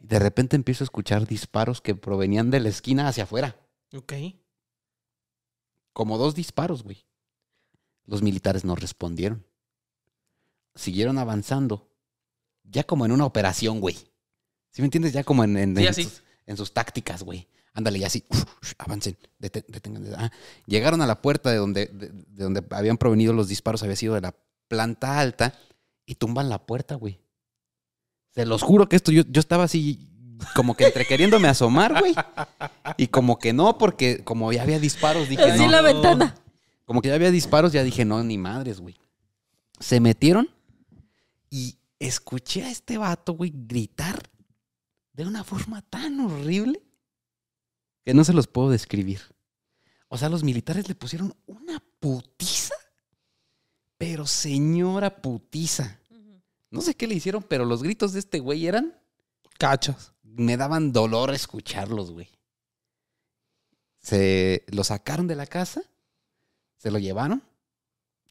De repente empiezo a escuchar disparos que provenían de la esquina hacia afuera.
Ok.
Como dos disparos, güey. Los militares no respondieron. Siguieron avanzando. Ya como en una operación, güey. ¿Sí me entiendes? Ya como en, en-
Sí,
en
así.
sus, en sus tácticas, güey. Ándale, ya así. avancen. dete- detengan. Ah, Llegaron a la puerta de donde, de, de donde habían provenido los disparos. Había sido de la planta alta. Y tumban la puerta, güey. Se los juro que esto yo, yo estaba así como que entre queriéndome asomar, güey. Y como que no, porque como ya había disparos, dije,
Así
no.
la ventana.
Como que ya había disparos, ya dije, no, ni madres, güey. Se metieron y escuché a este vato, güey, gritar de una forma tan horrible que no se los puedo describir. O sea, los militares le pusieron una putiza, pero señora putiza. No sé qué le hicieron, pero los gritos de este güey eran,
Cachos.
me daban dolor escucharlos, güey. se lo sacaron de la casa, se lo llevaron,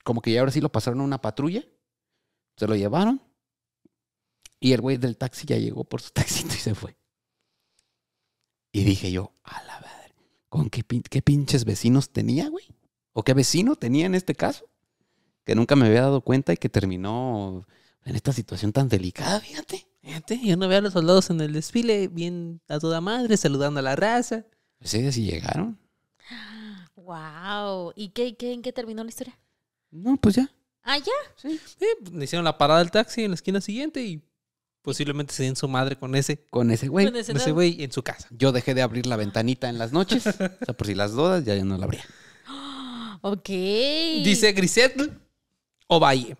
como que ya ahora sí lo pasaron a una patrulla, se lo llevaron y el güey del taxi ya llegó por su taxito y se fue. Y dije yo, a la madre, ¿con qué, pin- qué pinches vecinos tenía, güey? ¿O qué vecino tenía en este caso? Que nunca me había dado cuenta y que terminó en esta situación tan delicada, fíjate.
Fíjate, yo no veo a los soldados en el desfile bien a toda madre, saludando a la raza.
Pues ellos sí llegaron.
Wow. ¿Y qué, qué, en qué terminó la historia?
No, pues ya.
Ah, ya.
Eh, pues, le hicieron la parada del taxi en la esquina siguiente y posiblemente se den su madre con ese,
Con ese güey.
Con ese
güey en su casa.
Yo dejé de abrir la ventanita en las noches. O sea, por si las dudas, ya no la abría.
Ok.
Dice Grisette Ovalle.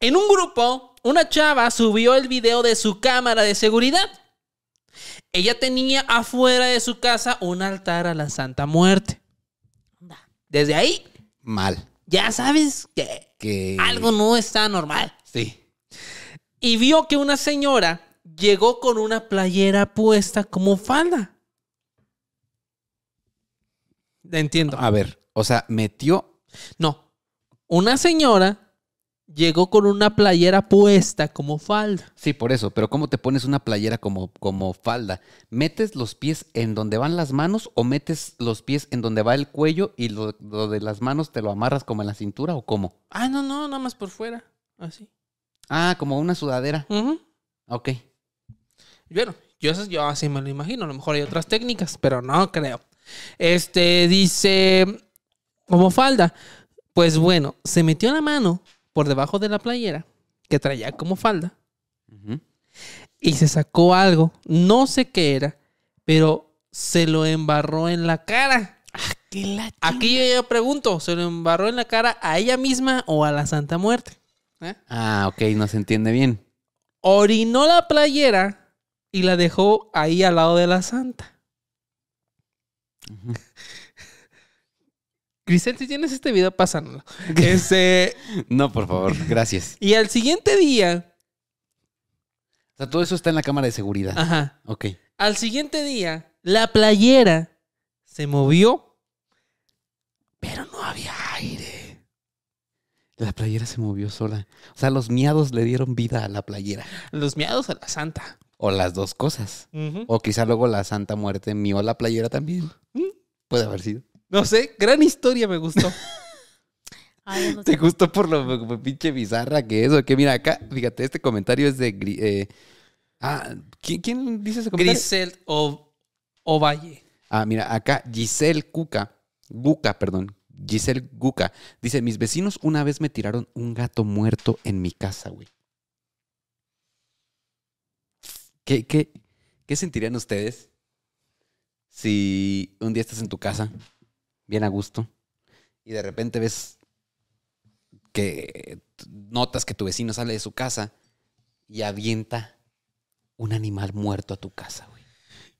En un grupo, una chava subió el video de su cámara de seguridad. Ella tenía afuera de su casa un altar a la Santa Muerte. Desde ahí,
Mal.
ya sabes que
Que.
algo no está normal.
Sí.
Y vio que una señora llegó con una playera puesta como falda. Entiendo.
A ver, o sea, metió.
No. Una señora llegó con una playera puesta como falda.
Sí, por eso. Pero ¿cómo te pones una playera como, como falda? ¿Metes los pies en donde van las manos o metes los pies en donde va el cuello y lo, lo de las manos te lo amarras como en la cintura o cómo?
Ah, no, no, nada más por fuera. Así.
Ah, como una sudadera.
Ujú.
Ok.
Bueno, yo, eso- yo así me lo imagino. A lo mejor hay otras técnicas, pero no creo. Este dice, como falda. Pues bueno, se metió la mano por debajo de la playera que traía como falda y se sacó algo. No sé qué era, pero se lo embarró en la cara. Aquí yo ya pregunto, ¿se lo embarró en la cara a ella misma o a la Santa Muerte? ¿Eh?
Ah, ok, no se entiende bien.
Orinó la playera y la dejó ahí al lado de la Santa.
Ujú.
Grisel, si tienes este video, pásanoslo. Este,
No, por favor, gracias.
y al siguiente día,
O sea, todo eso está en la cámara de seguridad.
ajá,
Ok.
al siguiente día, la playera se movió, pero no había aire.
La playera se movió sola. O sea, los miados le dieron vida a la playera.
Los miados a la Santa.
O las dos cosas. O quizá luego la Santa Muerte mió la playera también.
Mm.
Puede haber sido.
No sé, gran historia me gustó.
Ay,
¿Te gustó por lo por pinche bizarra que es? O que mira acá, fíjate, este comentario es de... Eh, ah, ¿quién, quién dice ese comentario?
Grisel o Ovalle.
Ah, mira, acá Giselle Cuca, Guca, perdón, Giselle Guca, dice, mis vecinos una vez me tiraron un gato muerto en mi casa, güey. ¿Qué, qué, ¿Qué sentirían ustedes si un día estás en tu casa, bien a gusto, y de repente ves que notas que tu vecino sale de su casa y avienta un animal muerto a tu casa, güey?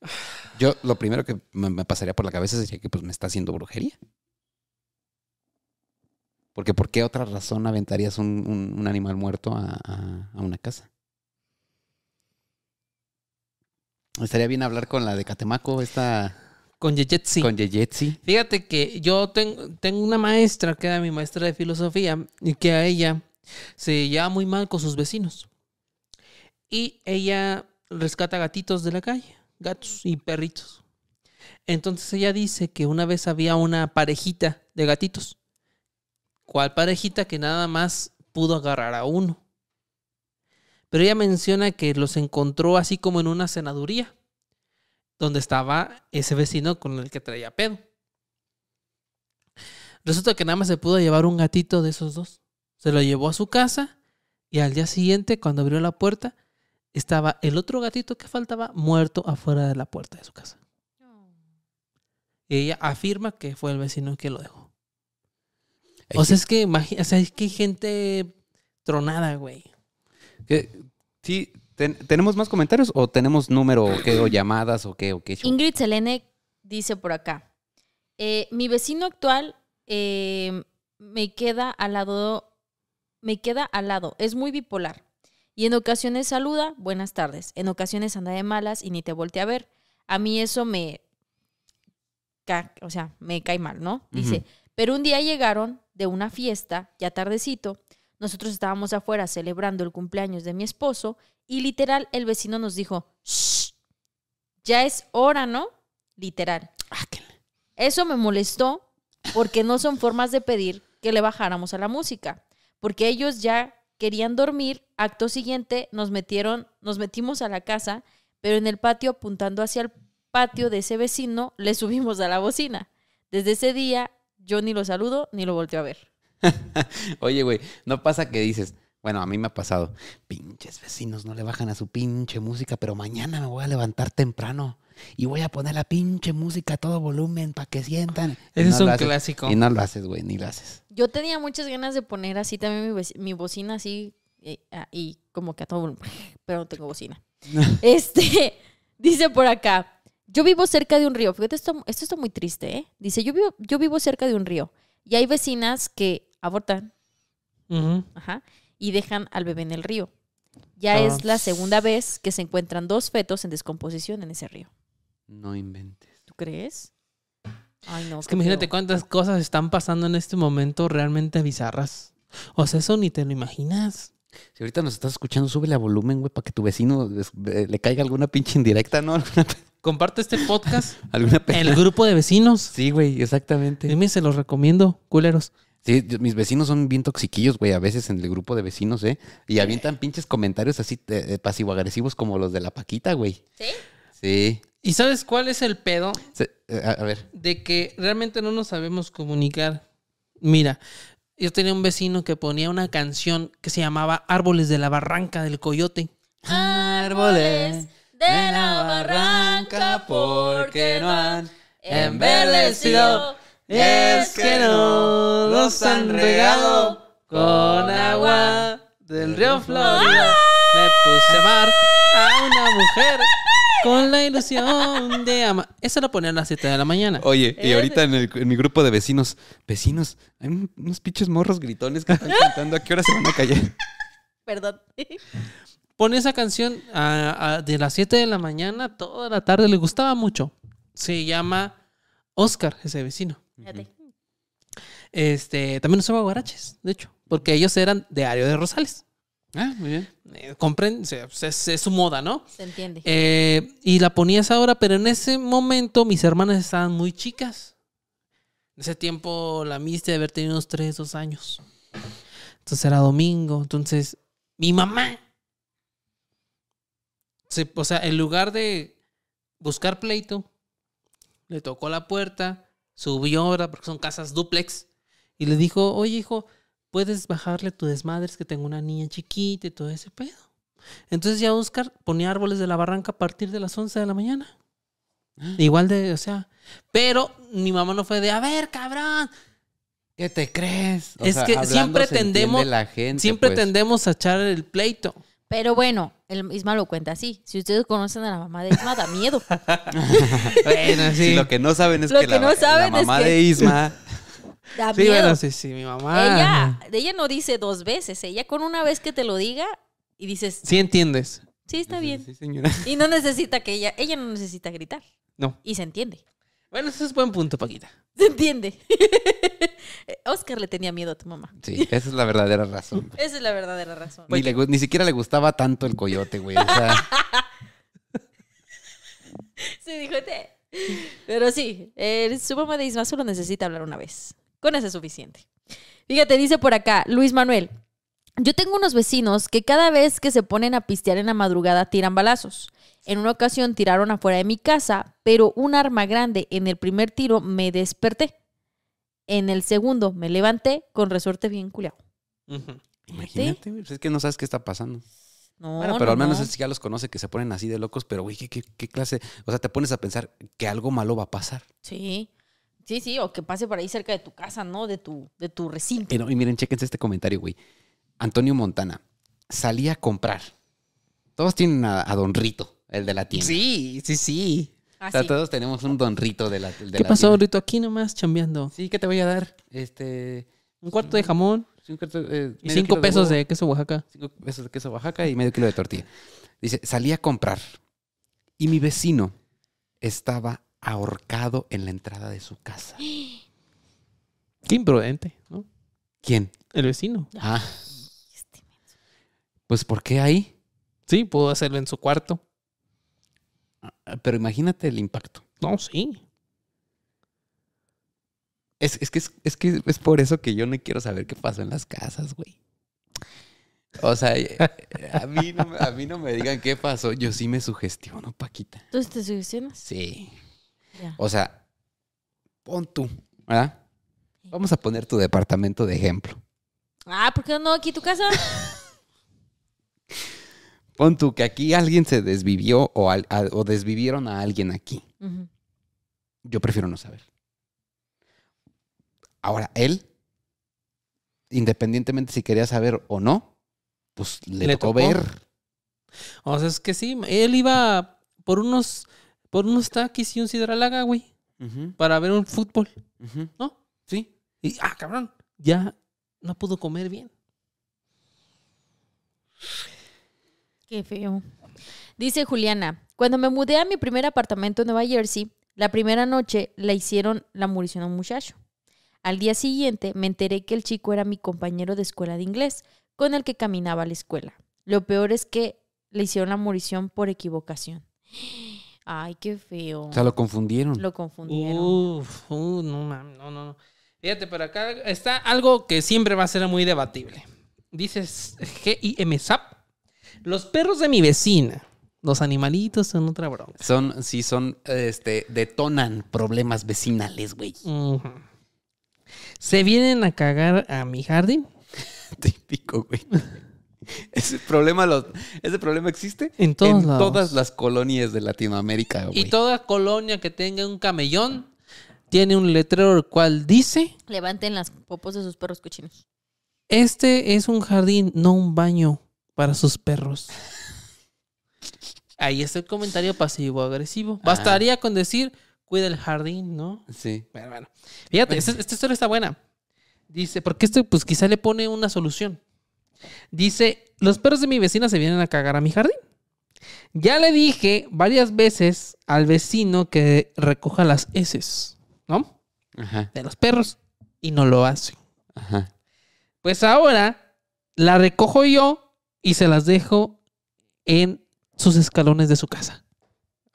Yo lo primero que me, pasaría por la cabeza sería que pues me está haciendo brujería. Porque ¿por qué otra razón aventarías un, un- un animal muerto a, a- a una casa? Estaría bien hablar con la de Catemaco, esta
Con Yeyetsi.
con.
Fíjate que yo tengo, tengo una maestra que era mi maestra de filosofía y que a ella se lleva muy mal con sus vecinos. Y ella rescata gatitos de la calle, gatos y perritos. Entonces ella dice que una vez había una parejita de gatitos. ¿Cuál parejita que nada más pudo agarrar a uno? Pero ella menciona que los encontró así como en una cenaduría donde estaba ese vecino con el que traía pedo. Resulta que nada más se pudo llevar un gatito de esos dos. Se lo llevó a su casa y al día siguiente, cuando abrió la puerta, estaba el otro gatito que faltaba muerto afuera de la puerta de su casa. Y ella afirma que fue el vecino que lo dejó. O sea, es que, o sea, es que hay gente tronada, güey.
Sí, ten- ¿tenemos más comentarios o tenemos número o qué, o llamadas o qué, o qué show?
Ingrid Selene dice por acá. eh, mi vecino actual eh, me queda al lado. Me queda al lado. Es muy bipolar. Y en ocasiones saluda, buenas tardes. En ocasiones anda de malas y ni te voltea a ver. A mí eso me. o sea, me cae mal, ¿no? Dice, pero un día llegaron de una fiesta, ya tardecito, nosotros estábamos afuera celebrando el cumpleaños de mi esposo y literal el vecino nos dijo, "Shh, ya es hora, ¿no? Literal. Eso me molestó porque no son formas de pedir que le bajáramos a la música, porque ellos ya querían dormir, acto siguiente nos metieron, nos metimos a la casa, pero en el patio apuntando hacia el patio de ese vecino le subimos a la bocina. Desde ese día yo ni lo saludo ni lo volteo a ver.
Oye, güey, no pasa que dices, bueno, a mí me ha pasado, pinches vecinos no le bajan a su pinche música, pero mañana me voy a levantar temprano y voy a poner la pinche música a todo volumen para que sientan.
Ese
no
es un
haces.
clásico.
Y no lo haces, güey, ni lo haces.
Yo tenía muchas ganas de poner así también mi, bocina así eh, y como que a todo volumen, pero no tengo bocina. Este, dice por acá, yo vivo cerca de un río. Fíjate, esto, esto está muy triste, ¿eh? Dice, yo vivo, yo vivo cerca de un río y hay vecinas que abortan ajá, y dejan al bebé en el río. Ya
Ah.
es la segunda vez que se encuentran dos fetos en descomposición en ese río.
No inventes.
¿Tú crees? Ay, no.
Es que imagínate cuántas cosas están pasando en este momento realmente bizarras. O sea, eso ni te lo imaginas.
Si ahorita nos estás escuchando, súbele a volumen, güey, para que tu vecino eh, le caiga alguna pinche indirecta, ¿no?
Comparte este podcast
alguna
en
pena.
el grupo de vecinos.
Sí, güey, exactamente.
Dime, se los recomiendo, culeros.
Sí, mis vecinos son bien toxiquillos, güey, a veces en el grupo de vecinos, ¿eh? Y avientan pinches comentarios así eh, pasivo-agresivos como los de la Paquita, güey.
¿Sí?
Sí.
¿Y sabes cuál es el pedo?
Eh, a, a ver.
De que realmente no nos sabemos comunicar. Mira, yo tenía un vecino que ponía una canción que se llamaba Árboles de la Barranca del Coyote.
Árboles de la barranca porque no han enverdecido.
Es que no los han regado con agua del río Florida. Me puse a amar a una mujer con la ilusión de amar. Eso lo ponían a las 7 de la mañana.
Oye, y
Ese.
ahorita en, el- en mi grupo de vecinos, vecinos, hay un- unos pinches morros gritones que están cantando. ¿A qué hora se van a callar?
Perdón.
Pone esa canción a- a- de las 7 de la mañana, toda la tarde, le gustaba mucho. Se llama Oscar, ese vecino.
Fíjate.
Este, también usaba guaraches, de hecho, porque ellos eran de Ario de Rosales.
Ah, muy bien.
Eh, compren, es, es su moda, ¿no?
Se entiende.
Eh, y la ponías ahora, pero en ese momento mis hermanas estaban muy chicas. En ese tiempo la miste de haber tenido unos 3, 2 años. Entonces era domingo. Entonces, mi mamá. se- o sea, en lugar de buscar pleito, le tocó la puerta, subió ahora, porque son casas duplex, y le dijo, oye hijo, puedes bajarle tu desmadre, es que tengo una niña chiquita y todo ese pedo. Entonces ya Oscar ponía árboles de la barranca a partir de las 11 de la mañana. Igual de, o sea, pero mi mamá no fue de, a ver, cabrón.
¿Qué te crees? O
Es
sea,
que siempre tendemos-
la gente,
Siempre
pues.
tendemos a echar el pleito.
Pero bueno, el Isma lo cuenta así. Si ustedes conocen a la mamá de Isma, da miedo.
Bueno, sí.
Sí, lo que no saben es
Lo
que,
que
la,
no
la
saben es
mamá
que-
de Isma
Da
Sí,
miedo.
bueno, sí, sí, mi mamá.
Ella, ella no dice dos veces. Ella con una vez que te lo diga y dices,
Sí entiendes.
sí, está bien.
Sí, señora.
Y no necesita que ella, ella no necesita gritar.
No.
Y se entiende.
Bueno, ese es buen punto, Paquita.
Se entiende. Oscar le tenía miedo a tu mamá.
Sí, esa es la verdadera razón.
Esa es la verdadera razón.
Ni, le ni siquiera le gustaba tanto el coyote, güey. O sea,
Sí, dijo, "Te". Pero sí, eh, su mamá de Isma solo necesita hablar una vez. Con eso es suficiente. Fíjate, dice por acá, Luis Manuel. Yo tengo unos vecinos que cada vez que se ponen a pistear en la madrugada tiran balazos. En una ocasión tiraron afuera de mi casa, pero un arma grande en el primer tiro me desperté. En el segundo me levanté con resorte bien culeado.
Imagínate, güey. Es que no sabes qué está pasando.
No,
bueno, pero
no,
al menos
no.
ya los conoce que se ponen así de locos, pero güey, ¿qué, qué, qué clase? O sea, te pones a pensar que algo malo va a pasar.
Sí, sí, sí, o que pase por ahí cerca de tu casa, ¿no? De tu, de tu recinto.
Y, miren, chéquense este comentario, güey. Antonio Montana salía a comprar. Todos tienen a, a Don Rito, el de la tienda.
Sí, sí, sí.
Ah,
O sea,
sí.
todos tenemos un Don Rito de la, de
¿Qué
la
pasó,
tienda.
Rito? Aquí nomás chambeando.
Sí, ¿qué te voy a dar? Este.
Un cuarto de jamón
cinco, eh,
y cinco pesos de queso Oaxaca.
Cinco pesos de queso Oaxaca y medio kilo de tortilla. Dice, salí a comprar y mi vecino estaba ahorcado en la entrada de su casa.
Qué imprudente, ¿no?
¿Quién?
El vecino.
Ah,
Este
pues ¿por qué ahí?
Sí, pudo hacerlo en su cuarto.
Ah, Pero imagínate el impacto.
No, sí.
Es, es que es, es que es por eso que yo no quiero saber qué pasó en las casas, güey. O sea, eh, a mí, no, me- a mí no me digan qué pasó. Yo sí me sugestiono, Paquita.
Entonces te sugestionas.
Sí.
Ya.
O sea, pon tú, ¿verdad? Vamos a poner tu departamento de ejemplo.
Ah, ¿por qué no aquí tu casa?
Pon tú que aquí alguien se desvivió o, al- a- o desvivieron a alguien aquí. Yo prefiero no saber. Ahora, él, independientemente si quería saber o no, pues le,
Le
tocó,
tocó.
ver.
O sea, es que sí. Él iba por unos, por unos taquis y un sidralaga, güey. Para ver un fútbol. ¿No?
Sí.
Y, ah, cabrón. Ya no pudo comer bien.
Qué feo. Dice Juliana, cuando me mudé a mi primer apartamento en Nueva Jersey, la primera noche le hicieron la murición a un muchacho. Al día siguiente me enteré que el chico era mi compañero de escuela de inglés, con el que caminaba a la escuela. Lo peor es que le hicieron la murición por equivocación. Ay, qué feo.
O sea, lo confundieron.
Lo confundieron.
Uf, uh, no, mames, no, no, no. Fíjate, pero acá está algo que siempre va a ser muy debatible. Dices G-I-M-SAP. Los perros de mi vecina. Los animalitos son otra bronca.
Son, sí, son, este, detonan problemas vecinales, güey.
Se vienen a cagar a mi jardín.
Típico, güey. Ese problema, lo- ese problema existe
En todos
en
lados.
todas las colonias de Latinoamérica, güey.
Y toda colonia que tenga un camellón tiene un letrero el cual dice:
Levanten las popos de sus perros cochinos.
Este es un jardín, no un baño para sus perros. Ahí está el comentario pasivo-agresivo.
Ah.
Bastaría con decir, cuida el jardín, ¿no?
Sí.
Pero bueno. Fíjate, esta, esta historia está buena. Dice, porque esto pues quizá le pone una solución. Dice, los perros de mi vecina se vienen a cagar a mi jardín. Ya le dije varias veces al vecino que recoja las heces, ¿no?
Ajá,
De los perros. Y no lo hace.
ajá.
Pues ahora la recojo yo y se las dejo en sus escalones de su casa.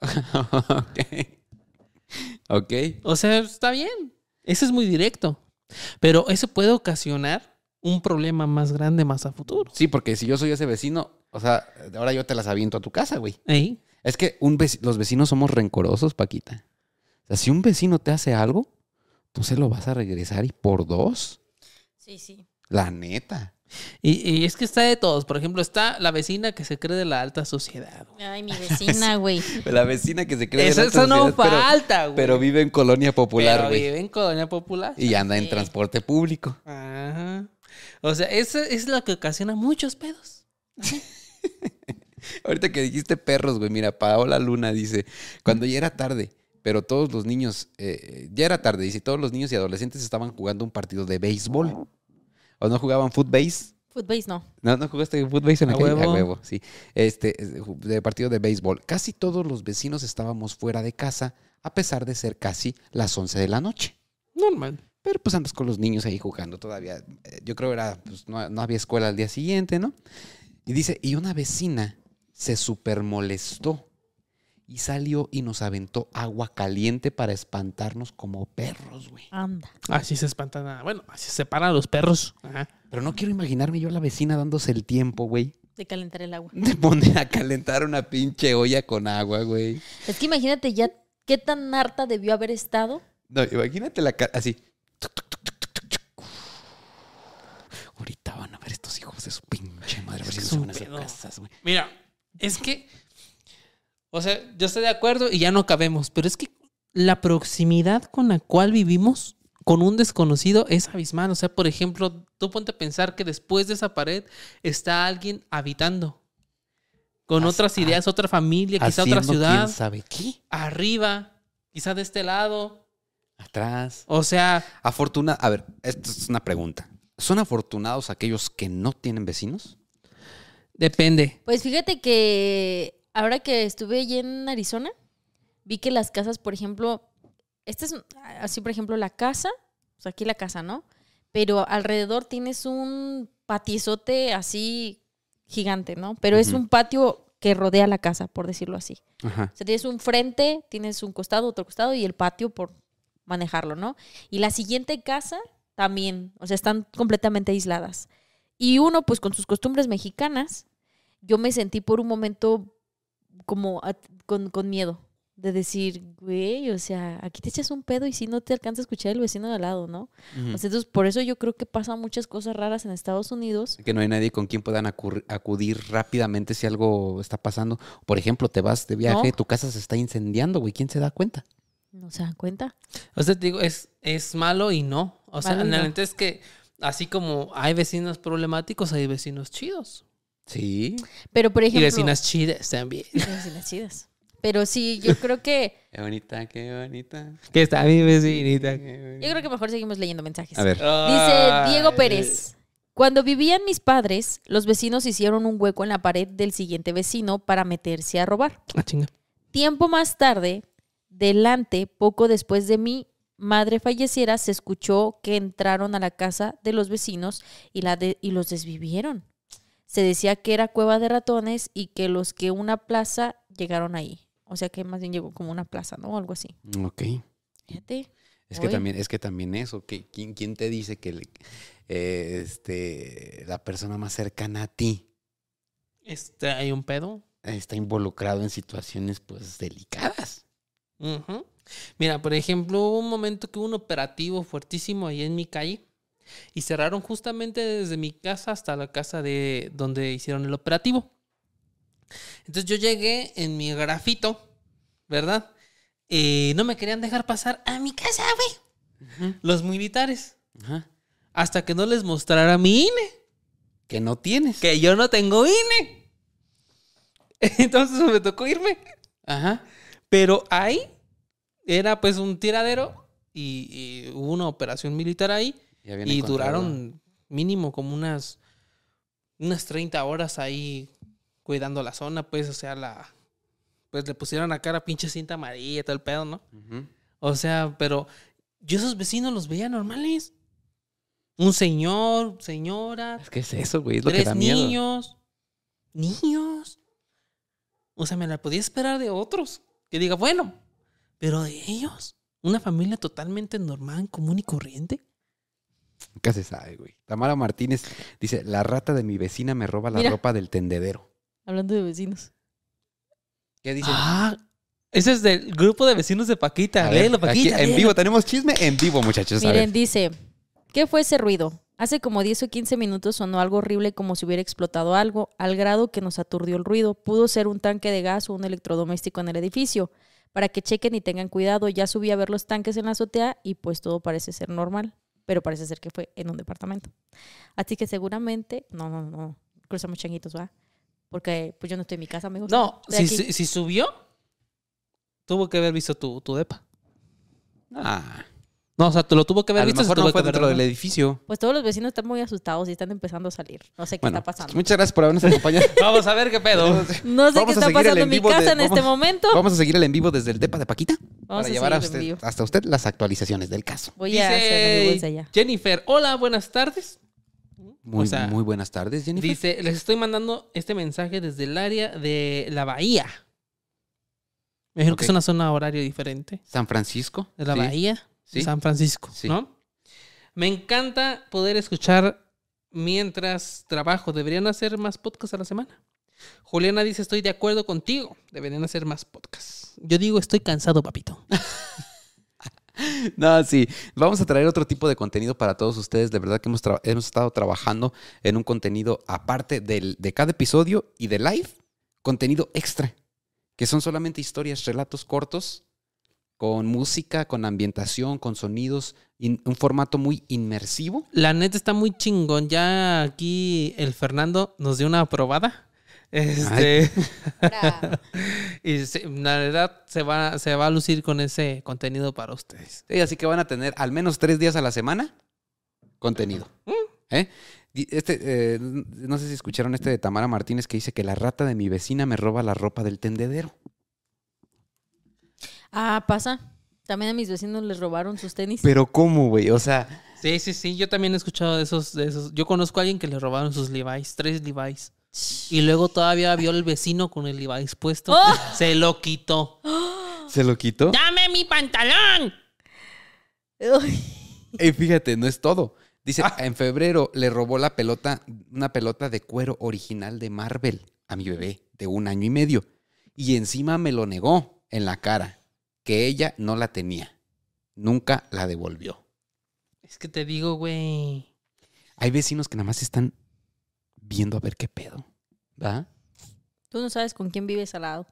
ok. Ok.
O sea, está bien. Eso es muy directo. Pero eso puede ocasionar un problema más grande más a futuro.
Sí, porque si yo soy ese vecino, o sea, ahora yo te las aviento a tu casa, güey.
¿Eh?
Es que un vec- los vecinos somos rencorosos, Paquita. O sea, si un vecino te hace algo, tú se lo vas a regresar y por dos.
Sí, sí.
La neta.
Y, y es que está de todos. Por ejemplo, está la vecina que se cree de la alta sociedad. güey.
Ay, mi vecina, güey.
La vecina que se cree de
Eso,
la
eso no
sociedad, pero-
falta, güey.
Pero, vive en colonia popular,
Pero
güey.
vive en colonia popular.
Y anda en transporte público.
Ajá. O sea, eso es lo que ocasiona muchos pedos.
Ahorita que dijiste perros, güey, mira, Paola Luna dice, cuando ya era tarde, pero todos los niños, eh, ya era tarde, dice, todos los niños y adolescentes estaban jugando un partido de béisbol. ¿O no jugaban footbase?
Footbase no.
¿No, no jugaste footbase en la
A
calle?
huevo.
A huevo, sí. Este, de partido de béisbol. Casi todos los vecinos estábamos fuera de casa, a pesar de ser casi las 11 de la noche.
Normal.
Pero pues andas con los niños ahí jugando todavía. Eh, Yo creo era, pues no, no había escuela al día siguiente, ¿no? Y dice, y una vecina se super molestó y salió y nos aventó agua caliente para espantarnos como perros, güey.
Anda.
Así se espantan. a- Bueno, así se separan los perros. Ajá.
Pero no quiero imaginarme yo a la vecina dándose el tiempo, güey,
De calentar el agua.
de poner a calentar una pinche olla con agua, güey.
Es que imagínate ya qué tan harta debió haber estado.
No, imagínate la ca- así. Tuc, tuc, tuc, tuc, tuc, tuc. Ahorita van a ver estos hijos de su pinche madre, a ver si no se van a casas, güey.
Mira, es que. O sea, yo estoy de acuerdo y ya no cabemos, pero es que la proximidad con la cual vivimos con un desconocido es abismal. O sea, por ejemplo, tú ponte a pensar que después de esa pared está alguien habitando. Con
As-
otras ideas, otra familia, quizá otra ciudad.
¿Quién sabe qué?
Arriba, quizá de este lado.
Atrás.
O sea,
Afortuna. A ver, esto es una pregunta. ¿Son afortunados aquellos que no tienen vecinos?
depende.
Pues fíjate que ahora que estuve allí en Arizona, vi que las casas, por ejemplo, esta es así, por ejemplo, la casa, o sea, aquí la casa, ¿no? Pero alrededor tienes un patizote así gigante, ¿no? Pero es un patio que rodea la casa, por decirlo así.
Ajá.
O sea, tienes un frente, tienes un costado, otro costado y el patio por manejarlo, ¿no? Y la siguiente casa también, o sea, están completamente aisladas. Y uno, pues con sus costumbres mexicanas, yo me sentí por un momento como con, con miedo de decir, güey, o sea, aquí te echas un pedo y si no te alcanza a escuchar el vecino de al lado, ¿no? O sea, entonces, por eso yo creo que pasan muchas cosas raras en Estados Unidos.
que no hay nadie con quien puedan acudir rápidamente si algo está pasando. Por ejemplo, te vas de viaje,
No.
tu casa se está incendiando, güey. ¿Quién se da cuenta?
¿No se dan cuenta?
O sea, te digo, es, es malo y no. O sea,
Malo no.
realmente es que así como hay vecinos problemáticos, hay vecinos chidos.
Sí.
Pero, por
Y
ejemplo...
vecinas chidas también.
y vecinas chidas. Pero sí, yo creo que...
Qué bonita, qué bonita.
Que está mi vecinita.
Yo creo que mejor seguimos leyendo mensajes.
A ver.
Dice Diego. Pérez. Cuando vivían mis padres, los vecinos hicieron un hueco en la pared del siguiente vecino para meterse a robar.
Ah, chinga.
Tiempo más tarde, delante, poco después de mi madre falleciera, se escuchó que entraron a la casa de los vecinos y, la de- y los desvivieron. Se decía que era cueva de ratones y que los que una plaza llegaron ahí. O sea que más bien llegó como una plaza, ¿no? Algo así.
Ok.
Fíjate.
Es que también, es que también eso, que ¿quién, quién te dice que el- eh, este, la persona más cercana a ti
Este, hay un pedo.
está involucrado en situaciones pues delicadas?
Mira, por ejemplo, hubo un momento que hubo un operativo fuertísimo ahí en mi calle y cerraron justamente desde mi casa hasta la casa de donde hicieron el operativo. Entonces yo llegué en mi grafito, ¿verdad? Y no me querían dejar pasar a mi casa, güey. Los militares. Hasta que no les mostrara mi INE.
Que no tienes.
Que yo no tengo INE. Entonces me tocó irme.
Ajá.
Pero ahí era pues un tiradero y, y hubo una operación militar ahí y duraron mínimo como unas, unas 30 horas ahí cuidando la zona, pues, o sea, la pues le pusieron a cara pinche cinta amarilla y todo el pedo, ¿no? O sea, pero yo esos vecinos los veía normales. Un señor, señora,
Es que es eso, güey, es lo que
tres
da miedo.
niños. Niños. O sea, me la podía esperar de otros. Que diga, bueno, pero de ellos. Una familia totalmente normal, común y corriente.
Nunca se sabe, güey. Tamara Martínez dice, la rata de mi vecina me roba la
Mira.
ropa del tendedero.
Hablando de vecinos.
¿Qué dice?
Ah, ese es del grupo de vecinos de Paquita.
A ver,
Léelo,
aquí
Paquita.
en
léelo.
vivo, tenemos chisme en vivo, muchachos. A
Miren,
ver.
dice, ¿qué fue ese ruido? Hace como 10 o 15 minutos sonó algo horrible como si hubiera explotado algo, al grado que nos aturdió el ruido. Pudo ser un tanque de gas o un electrodoméstico en el edificio. Para que chequen y tengan cuidado, ya subí a ver los tanques en la azotea y pues todo parece ser normal, pero parece ser que fue en un departamento. Así que seguramente, no, no, no, cruzamos changuitos, ¿va? Porque pues yo no estoy en mi casa, amigos.
No,
Estoy
si, si, si subió, tuvo que haber visto tu, tu depa.
Ah,
No, o sea, te lo tuvo que haber
a
visto. se
mejor no fue dentro del edificio.
Pues todos los vecinos están muy asustados y están empezando a salir. No sé qué
Bueno,
está pasando.
muchas gracias por habernos acompañado.
Vamos a ver qué pedo.
No sé
Vamos
qué
a
está
seguir el
pasando
en
mi
de-
casa en este
vamos-
momento.
Vamos a seguir el en vivo desde el depa de Paquita
Vamos
para
a
llevar a usted, hasta usted las actualizaciones del caso.
Voy a hacer allá.
Jennifer, hola, buenas tardes.
Muy,
O sea,
muy buenas tardes, Jennifer.
Dice, les estoy mandando este mensaje desde el área de la bahía. Me imagino que es una zona horaria diferente.
San Francisco.
De la
sí.
bahía
Sí.
San Francisco,
Sí.
¿no? Me encanta poder escuchar mientras trabajo. Deberían hacer más podcasts a la semana. Juliana dice, estoy de acuerdo contigo. Deberían hacer más podcasts. Yo digo, estoy cansado, papito.
No, sí. Vamos a traer otro tipo de contenido para todos ustedes. De verdad que hemos, hemos estado trabajando en un contenido aparte del, de cada episodio y de live, contenido extra, que son solamente historias, relatos cortos, con música, con ambientación, con sonidos, in- un formato muy inmersivo.
La neta está muy chingón. Ya aquí el Fernando nos dio una aprobada. Este, y se- la verdad se va, se va a lucir con ese contenido para ustedes.
Sí, así que van a tener al menos tres días a la semana contenido. ¿Eh? Di- Este, eh, no sé si escucharon este de Tamara Martínez que dice que la rata de mi vecina me roba la ropa del tendedero.
Ah, pasa. También a mis vecinos les robaron sus tenis.
Pero ¿cómo, güey? O sea,
Sí, sí, sí. Yo también he escuchado de esos, de esos. Yo conozco a alguien que le robaron sus Levi's, tres Levi's. Y luego todavía vio al vecino con el Levi's puesto.
¡Oh!
Se lo quitó.
¿se lo quitó?
¡Dame mi pantalón!
Y fíjate, no es todo. Dice, en febrero le robó la pelota, una pelota de cuero original de Marvel a mi bebé de un año y medio. Y encima me lo negó en la cara, que ella no la tenía. Nunca la devolvió.
Es que te digo, güey.
Hay vecinos que nada más están viendo a ver qué pedo. ¿Va?
Tú no sabes con quién vives al lado.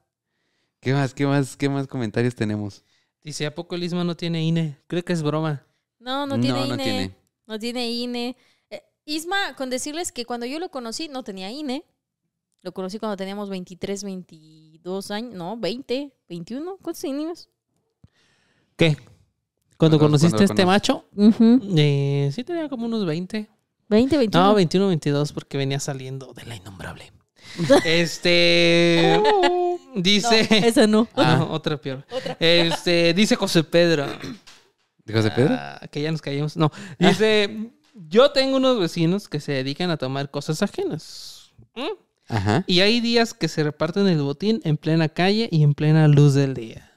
¿Qué más, qué más, qué más comentarios tenemos?
Dice, ¿a poco el Isma no tiene INE? Creo que es broma.
No, no tiene
No,
INE.
no tiene.
No tiene INE. Eh, Isma, con decirles que cuando yo lo conocí, no tenía INE. Lo conocí cuando teníamos 23, 22 años. No, 20, 21. ¿Cuántos años?
¿Qué? Cuando
Cuando-
conociste
cuando
a este
conocí-
macho, eh, sí tenía como unos 20.
20, 21.
No, 21, 22, porque venía saliendo de la innombrable. Este. dice.
No, esa no.
Ah, otra peor. Este, dice José Pedro.
¿De José Pedro?
Ah, que ya nos callamos. No. Dice: Yo tengo unos vecinos que se dedican a tomar cosas ajenas. ¿Mm?
Ajá.
Y hay días que se reparten el botín en plena calle y en plena luz del día.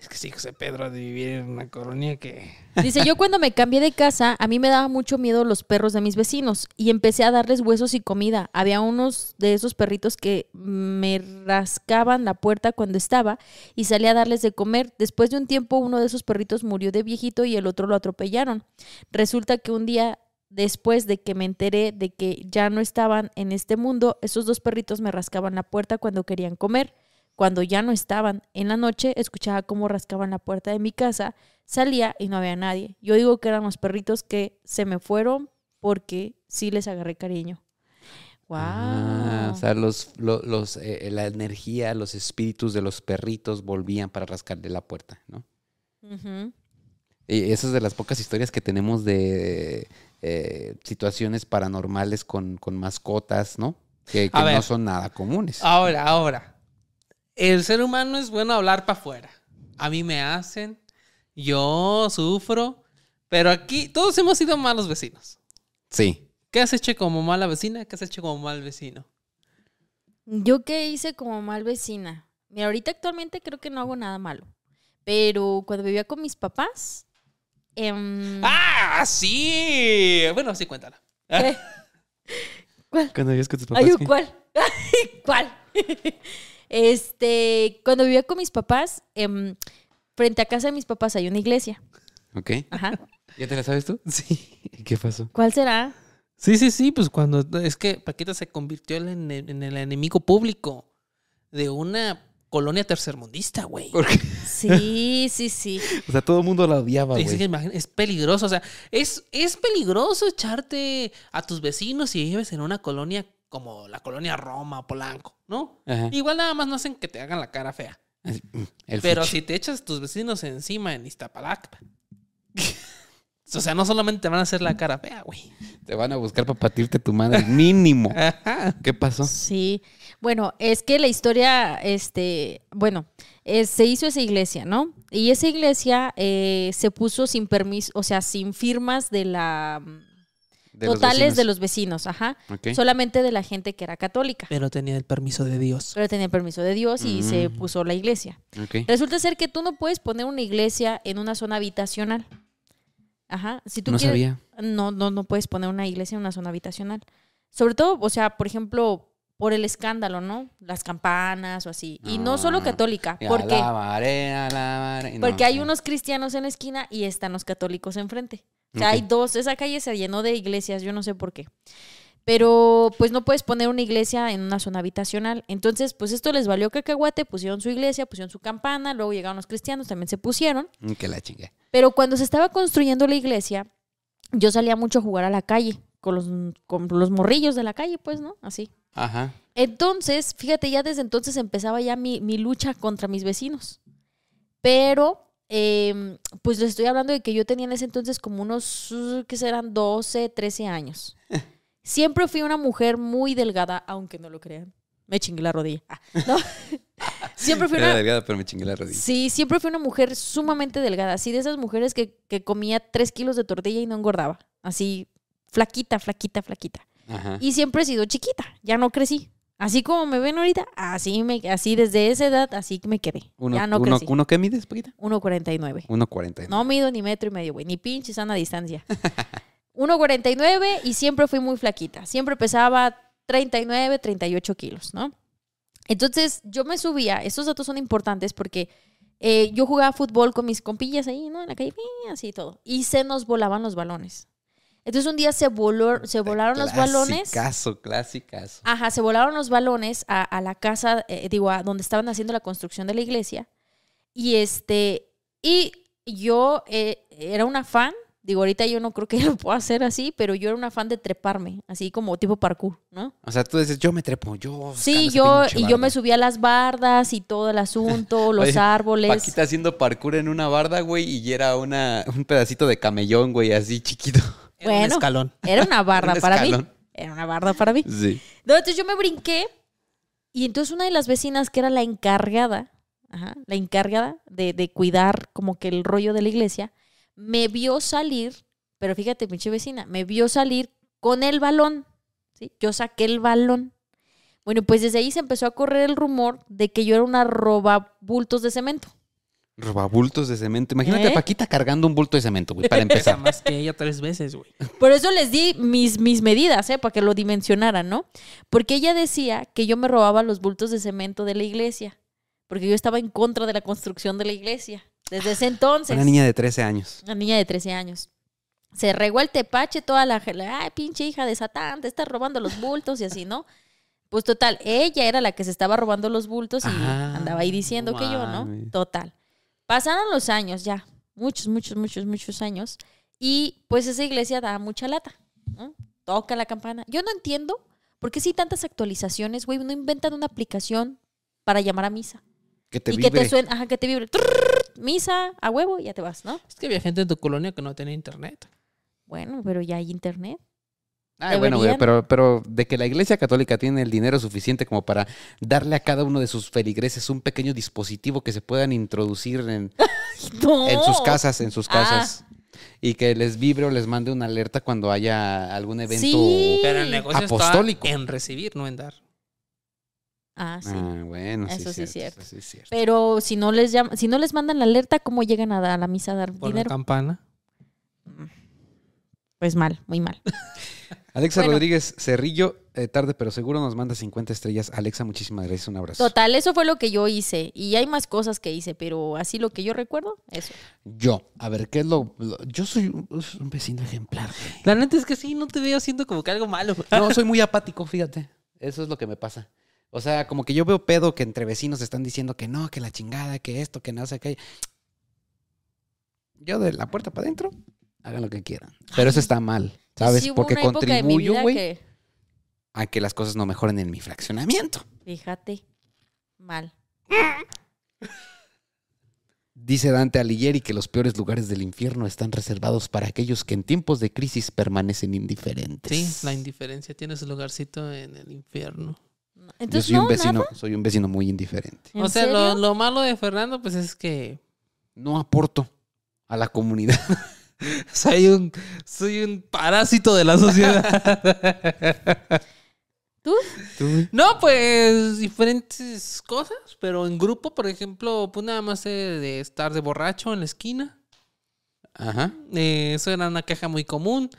Es que sí, José Pedro, de vivir en una colonia que.
Dice, yo cuando me cambié de casa, a mí me daba mucho miedo los perros de mis vecinos y empecé a darles huesos y comida. Había unos de esos perritos que me rascaban la puerta cuando estaba y salía a darles de comer. Después de un tiempo, uno de esos perritos murió de viejito y el otro lo atropellaron. Resulta que un día después de que me enteré de que ya no estaban en este mundo, esos dos perritos me rascaban la puerta cuando querían comer. Cuando ya no estaban en la noche, escuchaba cómo rascaban la puerta de mi casa, salía y no había nadie. Yo digo que eran los perritos que se me fueron porque sí les agarré cariño. Wow.
Ah, o sea, los, lo- los, eh, la energía, los espíritus de los perritos volvían para rascarle la puerta, ¿no? Y esa es de las pocas historias que tenemos de eh, situaciones paranormales con, con mascotas, ¿no? Que, que
A ver.
no son nada comunes.
Ahora, ahora. El ser humano es bueno hablar para afuera. A mí me hacen, yo sufro, pero aquí todos hemos sido malos vecinos.
Sí.
¿Qué has hecho como mala vecina? ¿Qué has hecho como mal vecino?
Yo qué hice como mal vecina. Mira, ahorita actualmente creo que no hago nada malo. Pero cuando vivía con mis papás. em,
¡Ah, sí! Bueno, sí, cuéntala.
¿qué?
Cuando vivías con tus papás.
Ay. ¿cuál? ¿Cuál? Este, cuando vivía con mis papás, em, frente a casa de mis papás hay una iglesia.
Ok.
Ajá.
¿Ya te la sabes tú?
Sí.
¿Y qué pasó?
¿Cuál será?
Sí, sí, sí, pues cuando es que Paquita se convirtió en, el- en el enemigo público de una colonia tercermundista, güey.
Porque,
Sí, sí, sí.
o sea, todo el mundo la odiaba,
Es, que
güey.
imagina- es peligroso, o sea, es, es peligroso echarte a tus vecinos si vives en una colonia como la colonia Roma, Polanco, ¿no?
Ajá.
Igual nada más no hacen que te hagan la cara fea.
Mm, el
Pero
fuchi.
si te echas tus vecinos encima en Iztapalacpa, o sea, no solamente te van a hacer la cara fea, güey.
Te van a buscar para patirte tu madre mínimo.
Ajá.
¿Qué pasó?
Sí. Bueno, es que la historia, este, bueno, eh, se hizo esa iglesia, ¿no? Y esa iglesia eh, se puso sin permiso, o sea, sin firmas de la
De
totales de los vecinos, ajá. Solamente de la gente que era católica.
Pero tenía el permiso de Dios.
Pero tenía el permiso de Dios y se
Mm.
puso la iglesia.
Ok.
Resulta ser que tú no puedes poner una iglesia en una zona habitacional. Ajá. Si tú
No
quieres-
sabía.
No, no, no puedes poner una iglesia en una zona habitacional. Sobre todo, o sea, por ejemplo, por el escándalo, ¿no? Las campanas o así. Y no solo
Ah.
católica, porque,
Alabaré, alabaré. No,
porque hay
sí.
unos cristianos en la esquina y están los católicos enfrente. O sea, hay dos, esa calle se llenó de iglesias, yo no sé por qué. Pero pues no puedes poner una iglesia en una zona habitacional. Entonces, pues esto les valió cacahuate, pusieron su iglesia, pusieron su campana, luego llegaron los cristianos, también se pusieron.
Mm, Que la chingue.
Pero cuando se estaba construyendo la iglesia, yo salía mucho a jugar a la calle, con los, con los morrillos de la calle, pues, ¿no? Así.
Ajá.
Entonces, fíjate, ya desde entonces empezaba ya mi, mi lucha contra mis vecinos. Pero, eh, pues les estoy hablando de que yo tenía en ese entonces como unos, ¿qué serán? 12, 13 años. Siempre fui una mujer muy delgada, aunque no lo crean. Me chingué la rodilla. Ah, ¿no? Siempre fui
Era
una,
delgada, pero me chingué la rodilla.
Sí, siempre fui una mujer sumamente delgada. Así de esas mujeres que, que comía tres kilos de tortilla y no engordaba. Así, flaquita, flaquita, flaquita.
Ajá.
Y siempre he sido chiquita. Ya no crecí. Así como me ven ahorita, así me, así desde esa edad, así me quedé.
Uno,
ya no
uno,
crecí.
¿Uno qué mides, Paquita?
1.49.
1.40.
No mido ni metro y medio, güey. Ni pinche sana distancia. 1.49 y siempre fui muy flaquita. Siempre pesaba 39, 38 kilos, ¿no? Entonces yo me subía, estos datos son importantes porque eh, yo jugaba fútbol con mis compillas ahí, ¿no? En la calle, así y todo. Y se nos volaban los balones. Entonces un día se, voló, se volaron los balones.
Clasicazo, clasicazo.
Ajá, se volaron los balones a, a la casa, eh, digo, a donde estaban haciendo la construcción de la iglesia. Y este, y yo eh, era una fan, digo, ahorita yo no creo que lo pueda hacer así, pero yo era una fan de treparme, así como tipo parkour, ¿no?
O sea, tú dices, yo me trepo, yo.
Sí, yo, y yo me subía a las bardas y todo el asunto, los
Oye,
árboles.
Paquita haciendo parkour en una barda, güey, y era una, un pedacito de camellón, güey, así chiquito.
Era un
Bueno.
escalón.
Era una barda
Un
para mí. Era una barda para mí.
Sí.
No, entonces yo me brinqué y entonces una de las vecinas que era la encargada, ajá, la encargada de, de cuidar como que el rollo de la iglesia, me vio salir, pero fíjate, pinche vecina, me vio salir con el balón, ¿sí? Yo saqué el balón. Bueno, pues desde ahí se empezó a correr el rumor de que yo era una roba bultos de cemento.
Robabultos de cemento. Imagínate
¿Eh?
a Paquita cargando un bulto de cemento, güey, para empezar.
más que ella tres veces, güey.
Por eso les di mis, mis medidas, ¿eh? Para que lo dimensionaran, ¿no? Porque ella decía que yo me robaba los bultos de cemento de la iglesia. Porque yo estaba en contra de la construcción de la iglesia. Desde ese entonces.
Una niña de 13 años.
Una niña de 13 años. Se regó el tepache toda la... Ay, pinche hija de Satán, te estás robando los bultos y así, ¿no? Pues total, ella era la que se estaba robando los bultos y
Ah,
andaba ahí diciendo que yo, ¿no? Total. Pasaron los años ya, muchos, muchos, muchos, muchos años. Y pues esa iglesia da mucha lata, ¿no? Toca la campana. Yo no entiendo por qué si tantas actualizaciones, güey, no inventan una aplicación para llamar a misa.
Que te
y
vibre.
que te suene, ajá, que te vibre. Trrr, misa, a huevo, y ya te vas, ¿no?
Es que había gente en tu colonia que no tenía internet.
Bueno, pero ya hay internet.
Ay, bueno, pero, pero de que la iglesia católica tiene el dinero suficiente como para darle a cada uno de sus feligreses un pequeño dispositivo que se puedan introducir en,
No.
en sus casas, en sus
Ah.
casas. Y que les vibre o les mande una alerta cuando haya algún evento.
Sí.
Pero el negocio
Apostólico.
está en recibir, no en dar.
Ah, sí.
Ah, bueno, sí,
Eso sí es
cierto, sí es cierto.
Pero si no les llaman, si no les mandan la alerta, ¿cómo llegan a, la misa a dar
Por la
dinero?
campana.
Pues mal, muy mal.
Alexa
Bueno.
Rodríguez Cerrillo, eh, tarde pero seguro nos manda 50 estrellas. Alexa, muchísimas gracias, un abrazo.
Total, eso fue lo que yo hice. Y hay más cosas que hice, pero así lo que yo recuerdo, eso.
Yo, a ver, ¿qué es lo...? lo- yo soy un, un vecino ejemplar, güey.
La neta es que sí, no te veo haciendo como que algo malo.
No, soy muy apático, fíjate. Eso es lo que me pasa. O sea, como que yo veo pedo que entre vecinos están diciendo que no, que la chingada, que esto, que no sé qué. Yo de la puerta para adentro, hagan lo que quieran. Pero eso está mal, ¿sabes?
Sí
Porque contribuyo, güey,
que-
a que las cosas no mejoren en mi fraccionamiento.
Fíjate, mal.
Dice Dante Alighieri que los peores lugares del infierno están reservados para aquellos que en tiempos de crisis permanecen indiferentes.
Sí, la indiferencia tiene su lugarcito en el infierno.
Yo soy un
no,
vecino,
nada.
soy un vecino muy indiferente.
¿En
O sea, lo, lo malo de Fernando, pues es que
No aporto a la comunidad.
soy un, soy un parásito de la sociedad.
¿Tú?
No, pues diferentes cosas, pero en grupo, por ejemplo, pues nada más de estar de borracho en la esquina.
Ajá.
Eh, eso era una queja muy común.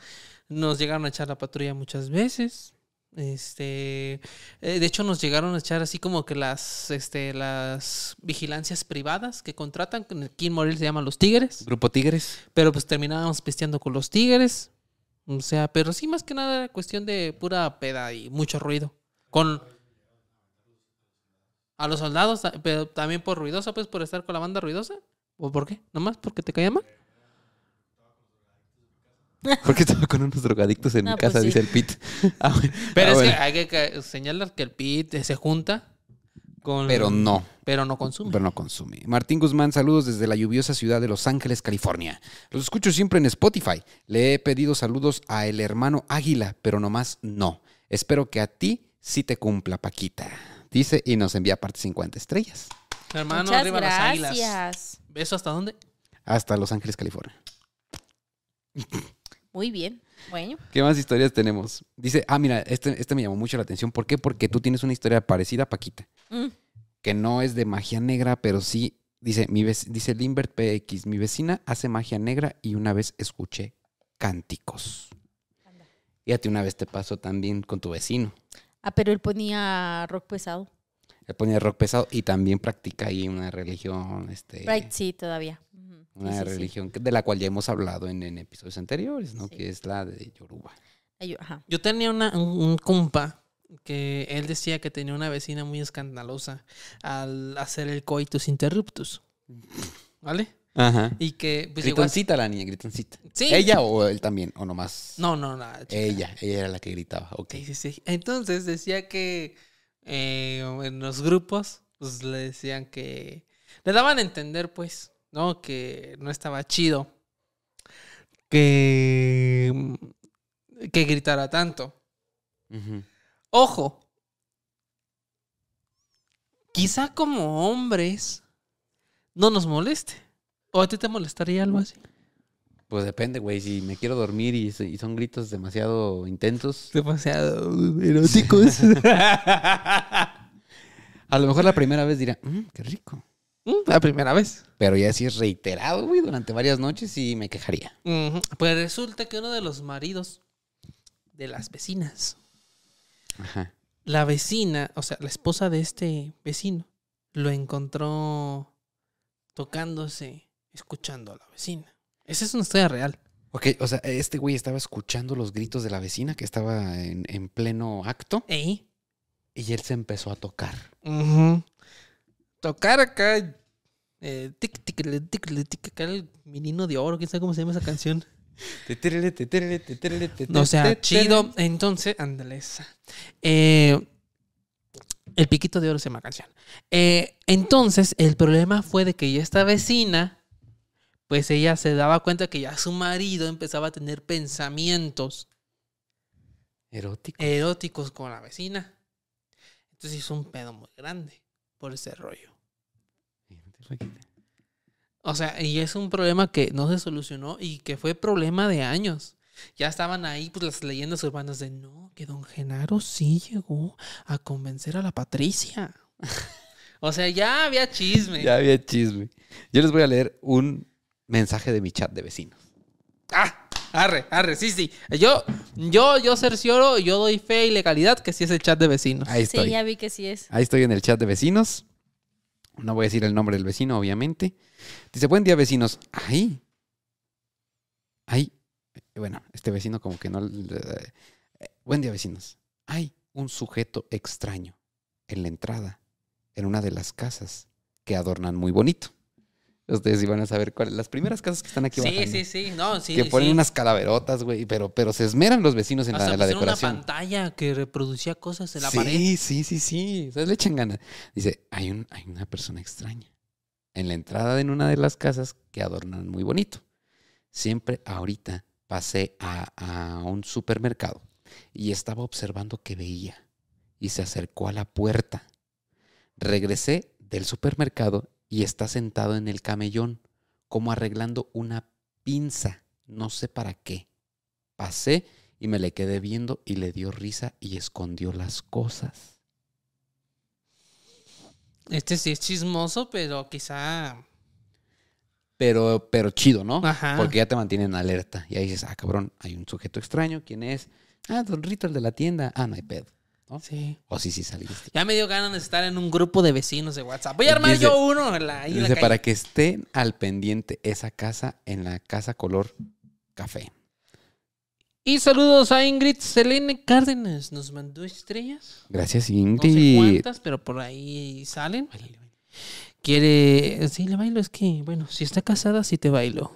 Nos llegaron a echar la patrulla muchas veces. Este, eh, de hecho, nos llegaron a echar así como que las, este, las vigilancias privadas que contratan. Aquí en Morelia se llaman los tigres.
Grupo Tigres.
Pero pues terminábamos pisteando con los tigres. O sea, pero sí más que nada era cuestión de pura peda y mucho ruido. Con a los soldados, pero también por ruidosa, pues por estar con la banda ruidosa. ¿O por qué? ¿Nomás porque te caía mal?
Porque estaba con unos drogadictos en
No,
mi
pues
casa,
sí.
dice el Pit. Ah, bueno.
Pero
Ah,
es
bueno.
que hay que señalar que el PIT se junta con...
Pero no.
Pero no consume.
Pero no consume. Martín Guzmán, saludos desde la lluviosa ciudad de Los Ángeles, California. Los escucho siempre en Spotify. Le he pedido saludos a el hermano Águila, pero nomás no. Espero que a ti sí te cumpla, Paquita. Dice y nos envía parte 50 estrellas.
Hermano,
Muchas
arriba las águilas.
gracias.
¿Beso hasta dónde?
Hasta Los Ángeles, California.
Muy bien. Bueno,
¿Qué más historias tenemos? Dice, ah, mira, este, este me llamó mucho la atención. ¿Por qué? Porque tú tienes una historia parecida a Paquita.
mm,
que no es de magia negra, pero sí, dice, mi dice Limbert PX, mi vecina hace magia negra y una vez escuché cánticos. Y a ti una vez te pasó también con tu vecino.
ah, pero él ponía rock pesado.
Él ponía rock pesado y también practica ahí una religión, este,
Right, sí, todavía.
Una
sí, sí.
religión de la cual ya hemos hablado en, en episodios anteriores, ¿no?
Sí.
Que es la de Yoruba.
Ajá.
Yo tenía una- un, un compa que él decía que tenía una vecina muy escandalosa al hacer el coitus interruptus. ¿Vale?
Ajá.
Y que pues
gritoncita la niña, gritoncita.
Sí.
¿Ella o él también? ¿O nomás?
No, no, chica.
Ella, ella era la que gritaba. Ok.
Sí, sí, sí. Entonces decía que eh, en los grupos, pues le decían que. Le daban a entender, pues, ¿no? Que no estaba chido. Que. Que gritara tanto. Ojo. Quizá como hombres no nos moleste. ¿O a ti te molestaría algo así?
Pues depende, güey. Si me quiero dormir y, y son gritos demasiado intensos,
Demasiado eróticos.
a lo mejor la primera vez dirá, "Mm, qué rico.
La primera vez.
Pero ya si es reiterado, güey, durante varias noches, sí me quejaría.
Pues resulta que uno de los maridos de las vecinas,
Ajá.
la vecina, o sea, la esposa de este vecino, lo encontró tocándose, escuchando a la vecina. Esa es una historia real.
Ok, o sea, este güey estaba escuchando los gritos de la vecina que estaba en, en pleno acto
¿Eh?
y él se empezó a tocar.
Ujú. Tocar acá. Eh, tic, tic, tic, tic, acá el menino de oro, quién sabe cómo se llama esa canción. No, sea, chido. Entonces, ándale esa. Eh, el piquito de oro se llama canción. Eh, entonces, el problema fue de que ya esta vecina, pues ella se daba cuenta que ya su marido empezaba a tener pensamientos
Erótico.
eróticos con la vecina. Entonces hizo un pedo muy grande por ese rollo. O sea, y es un problema que no se solucionó y que fue problema de años. Ya estaban ahí pues las leyendas urbanas de no, que don Genaro sí llegó a convencer a la Patricia. o sea, ya había chisme.
Ya había chisme. Yo les voy a leer un mensaje de mi chat de vecinos.
Ah, arre, arre, sí, sí. Yo, yo, yo cercioro, yo doy fe y legalidad que sí es el chat de vecinos.
Ahí estoy.
Sí, ya vi que sí es.
Ahí estoy en el chat de vecinos. No voy a decir el nombre del vecino, obviamente. Dice, buen día, vecinos. Ahí. Ahí. Bueno, este vecino como que no... eh, Buen día, vecinos. Hay un sujeto extraño en la entrada, en una de las casas que adornan muy bonito. Ustedes iban a saber cuáles. Las primeras casas que están aquí
Sí,
bajando.
sí, sí, no, sí.
que ponen
sí.
unas calaverotas, güey, pero, pero se esmeran los vecinos en la,
Hasta
la decoración.
una pantalla que reproducía cosas en la
sí,
pared.
Sí, sí, sí. O sea, le echan ganas. Dice, hay, un, hay una persona extraña en la entrada de una de las casas que adornan muy bonito. Siempre ahorita pasé a, a un supermercado y estaba observando que veía y se acercó a la puerta. Regresé del supermercado y está sentado en el camellón como arreglando una pinza. No sé para qué. Pasé y me le quedé viendo y le dio risa y escondió las cosas.
Este sí es chismoso, pero quizá.
Pero, pero chido, ¿no?
Ajá.
Porque ya te mantienen alerta. Y ahí dices, ah, cabrón, hay un sujeto extraño. ¿Quién es? Ah, Don Rito, el de la tienda. Ah, no hay pedo. ¿No?
Sí.
O sí, sí saliste.
Ya me dio ganas de estar en un grupo de vecinos de WhatsApp. Voy a armar
Dice-
yo uno en la, ahí en la
Dice,
calle.
para que estén al pendiente esa casa en la casa color café.
Y saludos a Ingrid Selene Cárdenas. Nos mandó estrellas.
Gracias,
No sé
Ingrid.
cuántas, pero por ahí salen. Quiere. Sí, le bailo. Es que, bueno, si está casada, sí te bailo.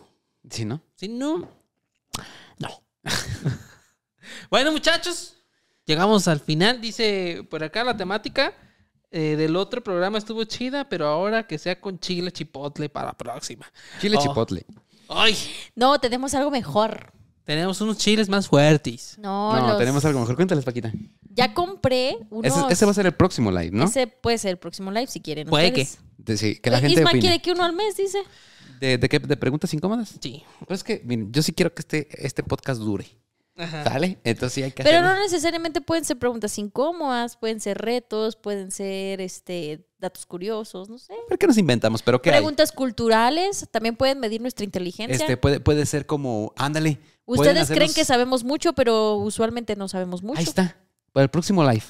sí, ¿no?
Si no, no. bueno, muchachos, llegamos al final. Dice por acá la temática eh, del otro programa estuvo chida, pero ahora que sea con chile chipotle para la próxima.
Chile
Oh.
chipotle.
¡Ay!
No, tenemos algo mejor.
Tenemos unos chiles más fuertes.
No,
No,
los
tenemos algo mejor. Cuéntales, Paquita.
Ya compré unos...
Ese, ese va a ser el próximo live, ¿no?
Ese puede ser el próximo live si quieren.
Puede
ustedes.
De- sí, que la
Eh,
gente
Isma
opine.
quiere que uno al mes, dice.
¿De, de qué? ¿De preguntas incómodas?
Sí.
Pues es que, miren, yo sí quiero que este, este podcast dure.
Ajá.
¿Sale? Entonces sí hay que
Pero no necesariamente pueden ser preguntas incómodas, pueden ser retos, pueden ser este datos curiosos, no sé.
¿Por qué nos inventamos? ¿Pero qué hay?
Preguntas culturales, también pueden medir nuestra inteligencia.
Este, puede, puede ser como, ándale.
Ustedes creen que sabemos mucho, pero usualmente no sabemos mucho.
Ahí está. Para el próximo live.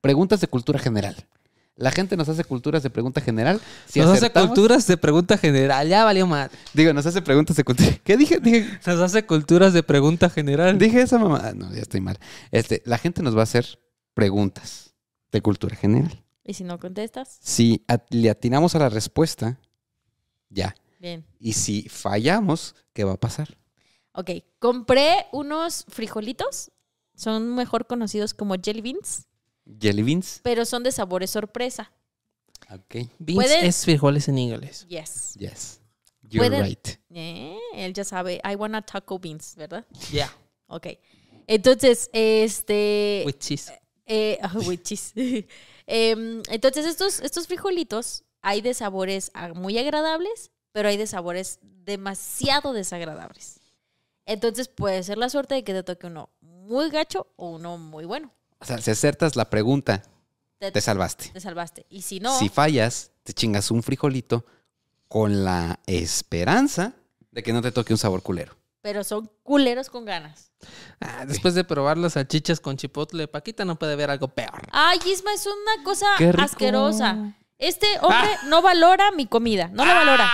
Preguntas de cultura general. La gente nos hace culturas de pregunta general. Si
nos hace culturas de pregunta general. Ya valió más.
Digo, nos hace preguntas de cultura. ¿Qué dije? Dije,
Nos hace culturas de pregunta general.
dije esa mamá. Ah, No, ya estoy mal. Este, la gente nos va a hacer preguntas de cultura general.
Y si no contestas,
Si at- le atinamos a la respuesta, ya.
bien.
Y si fallamos, ¿qué va a pasar?
Ok, compré unos frijolitos. Son mejor conocidos como jelly beans,
Jelly beans.
pero son de sabores sorpresa.
Ok.
Beans
Puede-
es frijoles en inglés.
Yes.
Yes. You're
Pueden-
right.
Eh, él ya sabe, I wanna taco beans, ¿verdad?
Ya.
Ok. Entonces, este...
With cheese.
Eh, ah, with cheese. Em, entonces, estos, estos frijolitos hay de sabores muy agradables, pero hay de sabores demasiado desagradables. Entonces, puede ser la suerte de que te toque uno muy gacho o uno muy bueno.
O sea, si acertas la pregunta,
Te,
te salvaste.
te salvaste. Y si no,
Si fallas, te chingas un frijolito con la esperanza de que no te toque un sabor culero.
pero son culeros con ganas.
Ah, después de probar las salchichas con chipotle, Paquita no puede ver algo peor.
Ay, Isma, es una cosa asquerosa. Este hombre no valora mi comida, no la valora.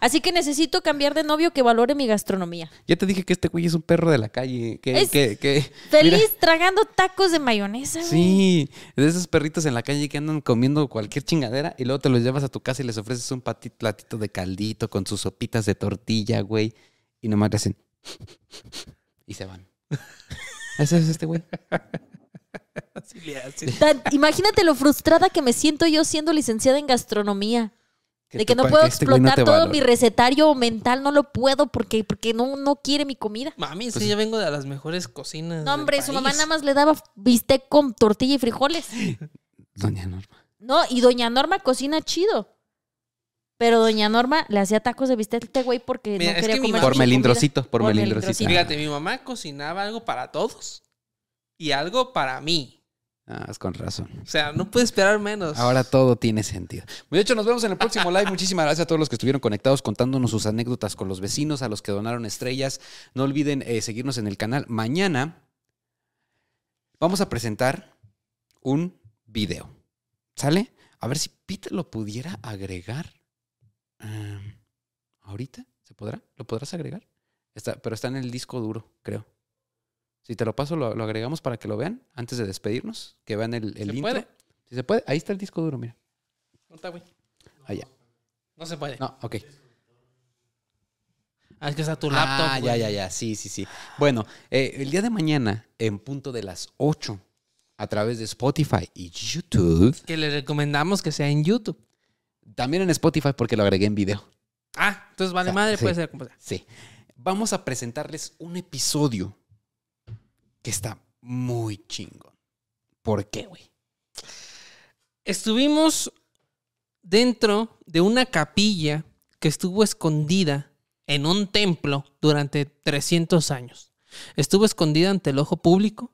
Así que necesito cambiar de novio que valore mi gastronomía.
Ya te dije que este güey es un perro de la calle. Que,
Es
que, que-
Feliz
mira,
tragando tacos de mayonesa. güey.
sí, de esos perritos en la calle que andan comiendo cualquier chingadera y luego te los llevas a tu casa y les ofreces un platito de caldito con sus sopitas de tortilla, güey. Y nomás le hacen. Y se van. Ese es este güey.
Así le hace.
Tan- imagínate lo frustrada que me siento yo siendo licenciada en gastronomía. De que
tú-
no puedo
este no
explotar todo mi recetario mental, no lo puedo porque, porque no, no quiere mi comida.
Mami,
Pues
sí, yo vengo de las mejores cocinas.
No, hombre,
del
su mamá nada más le daba bistec con tortilla y frijoles.
Doña Norma.
No, y doña Norma cocina chido. Pero doña Norma le hacía tacos de bistec este güey porque
Mira,
no
es
quería
que
comer
Por
su
melindrosito,
comida.
por melindrosito.
Fíjate, mi mamá cocinaba algo para todos y algo para mí.
Ah, es con razón.
O sea, no puede esperar menos.
Ahora todo tiene sentido. De hecho, nos vemos en el próximo live. Muchísimas gracias a todos los que estuvieron conectados contándonos sus anécdotas con los vecinos, a los que donaron estrellas. No olviden eh, seguirnos en el canal. Mañana vamos a presentar un video. ¿Sale? A ver si Peter lo pudiera agregar. Em, ¿Ahorita? ¿Se podrá? ¿Lo podrás agregar? Está, pero está en el disco duro, creo. Si te lo paso, lo, lo agregamos para que lo vean antes de despedirnos. Que vean el, el
¿Se
intro.
puede?
Si se puede, ahí está el disco duro, mira.
No está, güey.
Allá.
No se puede.
No, ok.
Ah, es que está tu laptop.
ah, ya, ya, ya. Sí, sí, sí. Bueno, eh, el día de mañana, en punto de las 8, a través de Spotify y YouTube.
Que le recomendamos que sea en YouTube.
También en Spotify porque lo agregué en video.
Ah, entonces vale
O sea,
madre,
sí.
puede ser.
Sí. Vamos a presentarles un episodio que está muy chingón. ¿Por qué, güey?
Estuvimos dentro de una capilla que estuvo escondida en un templo durante 300 años. Estuvo escondida ante el ojo público.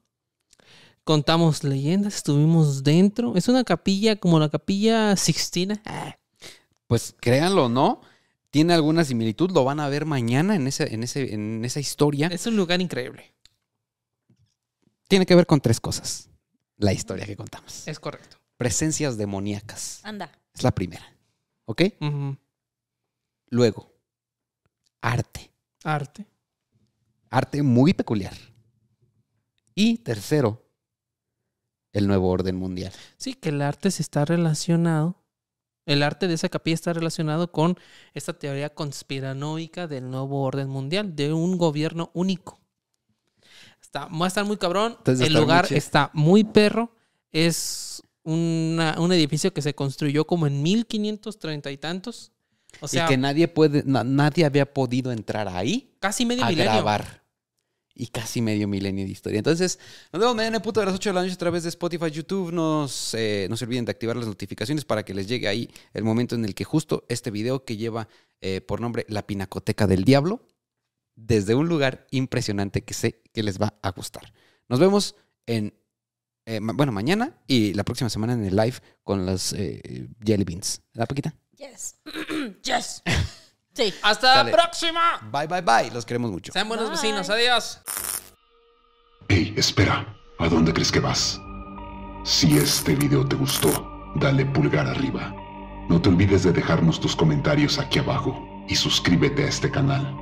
Contamos leyendas, estuvimos dentro. Es una capilla como la capilla Sixtina. Ah,
Pues créanlo no, tiene alguna similitud. Lo van a ver mañana en, ese, en, ese, en esa historia.
Es un lugar increíble.
Tiene que ver con tres cosas. La historia que contamos.
Es correcto.
Presencias demoníacas.
Anda.
Es la primera. ¿Ok? Luego, arte.
Arte.
Arte muy peculiar. Y tercero, el nuevo orden mundial.
Sí, que el arte se está relacionado. El arte de esa capilla está relacionado con esta teoría conspiranoica del nuevo orden mundial, de un gobierno único. Está, va a estar muy cabrón.
Entonces
el lugar está muy perro. Es una- un edificio que se construyó como en 1530 y tantos. O sea,
y que nadie puede, na- nadie había podido entrar ahí
casi medio
a
milenio.
grabar. y casi medio milenio de historia. Entonces, nos vemos mañana en punto de las 8 de la noche a través de Spotify, YouTube. Nos, eh, no se olviden de activar las notificaciones para que les llegue ahí el momento en el que justo este video que lleva eh, por nombre La Pinacoteca del Diablo, desde un lugar impresionante que sé que les va a gustar. Nos vemos en, eh, bueno, mañana y la próxima semana en el live con las eh, Jelly Beans. ¿La Paquita?
Yes. yes. Sí.
¡Hasta la próxima!
Bye, bye, bye. Los queremos mucho.
Sean buenos
Bye.
vecinos. Adiós.
Hey, espera, ¿a dónde crees que vas? Si este video te gustó, dale pulgar arriba. No te olvides de dejarnos tus comentarios aquí abajo y suscríbete a este canal.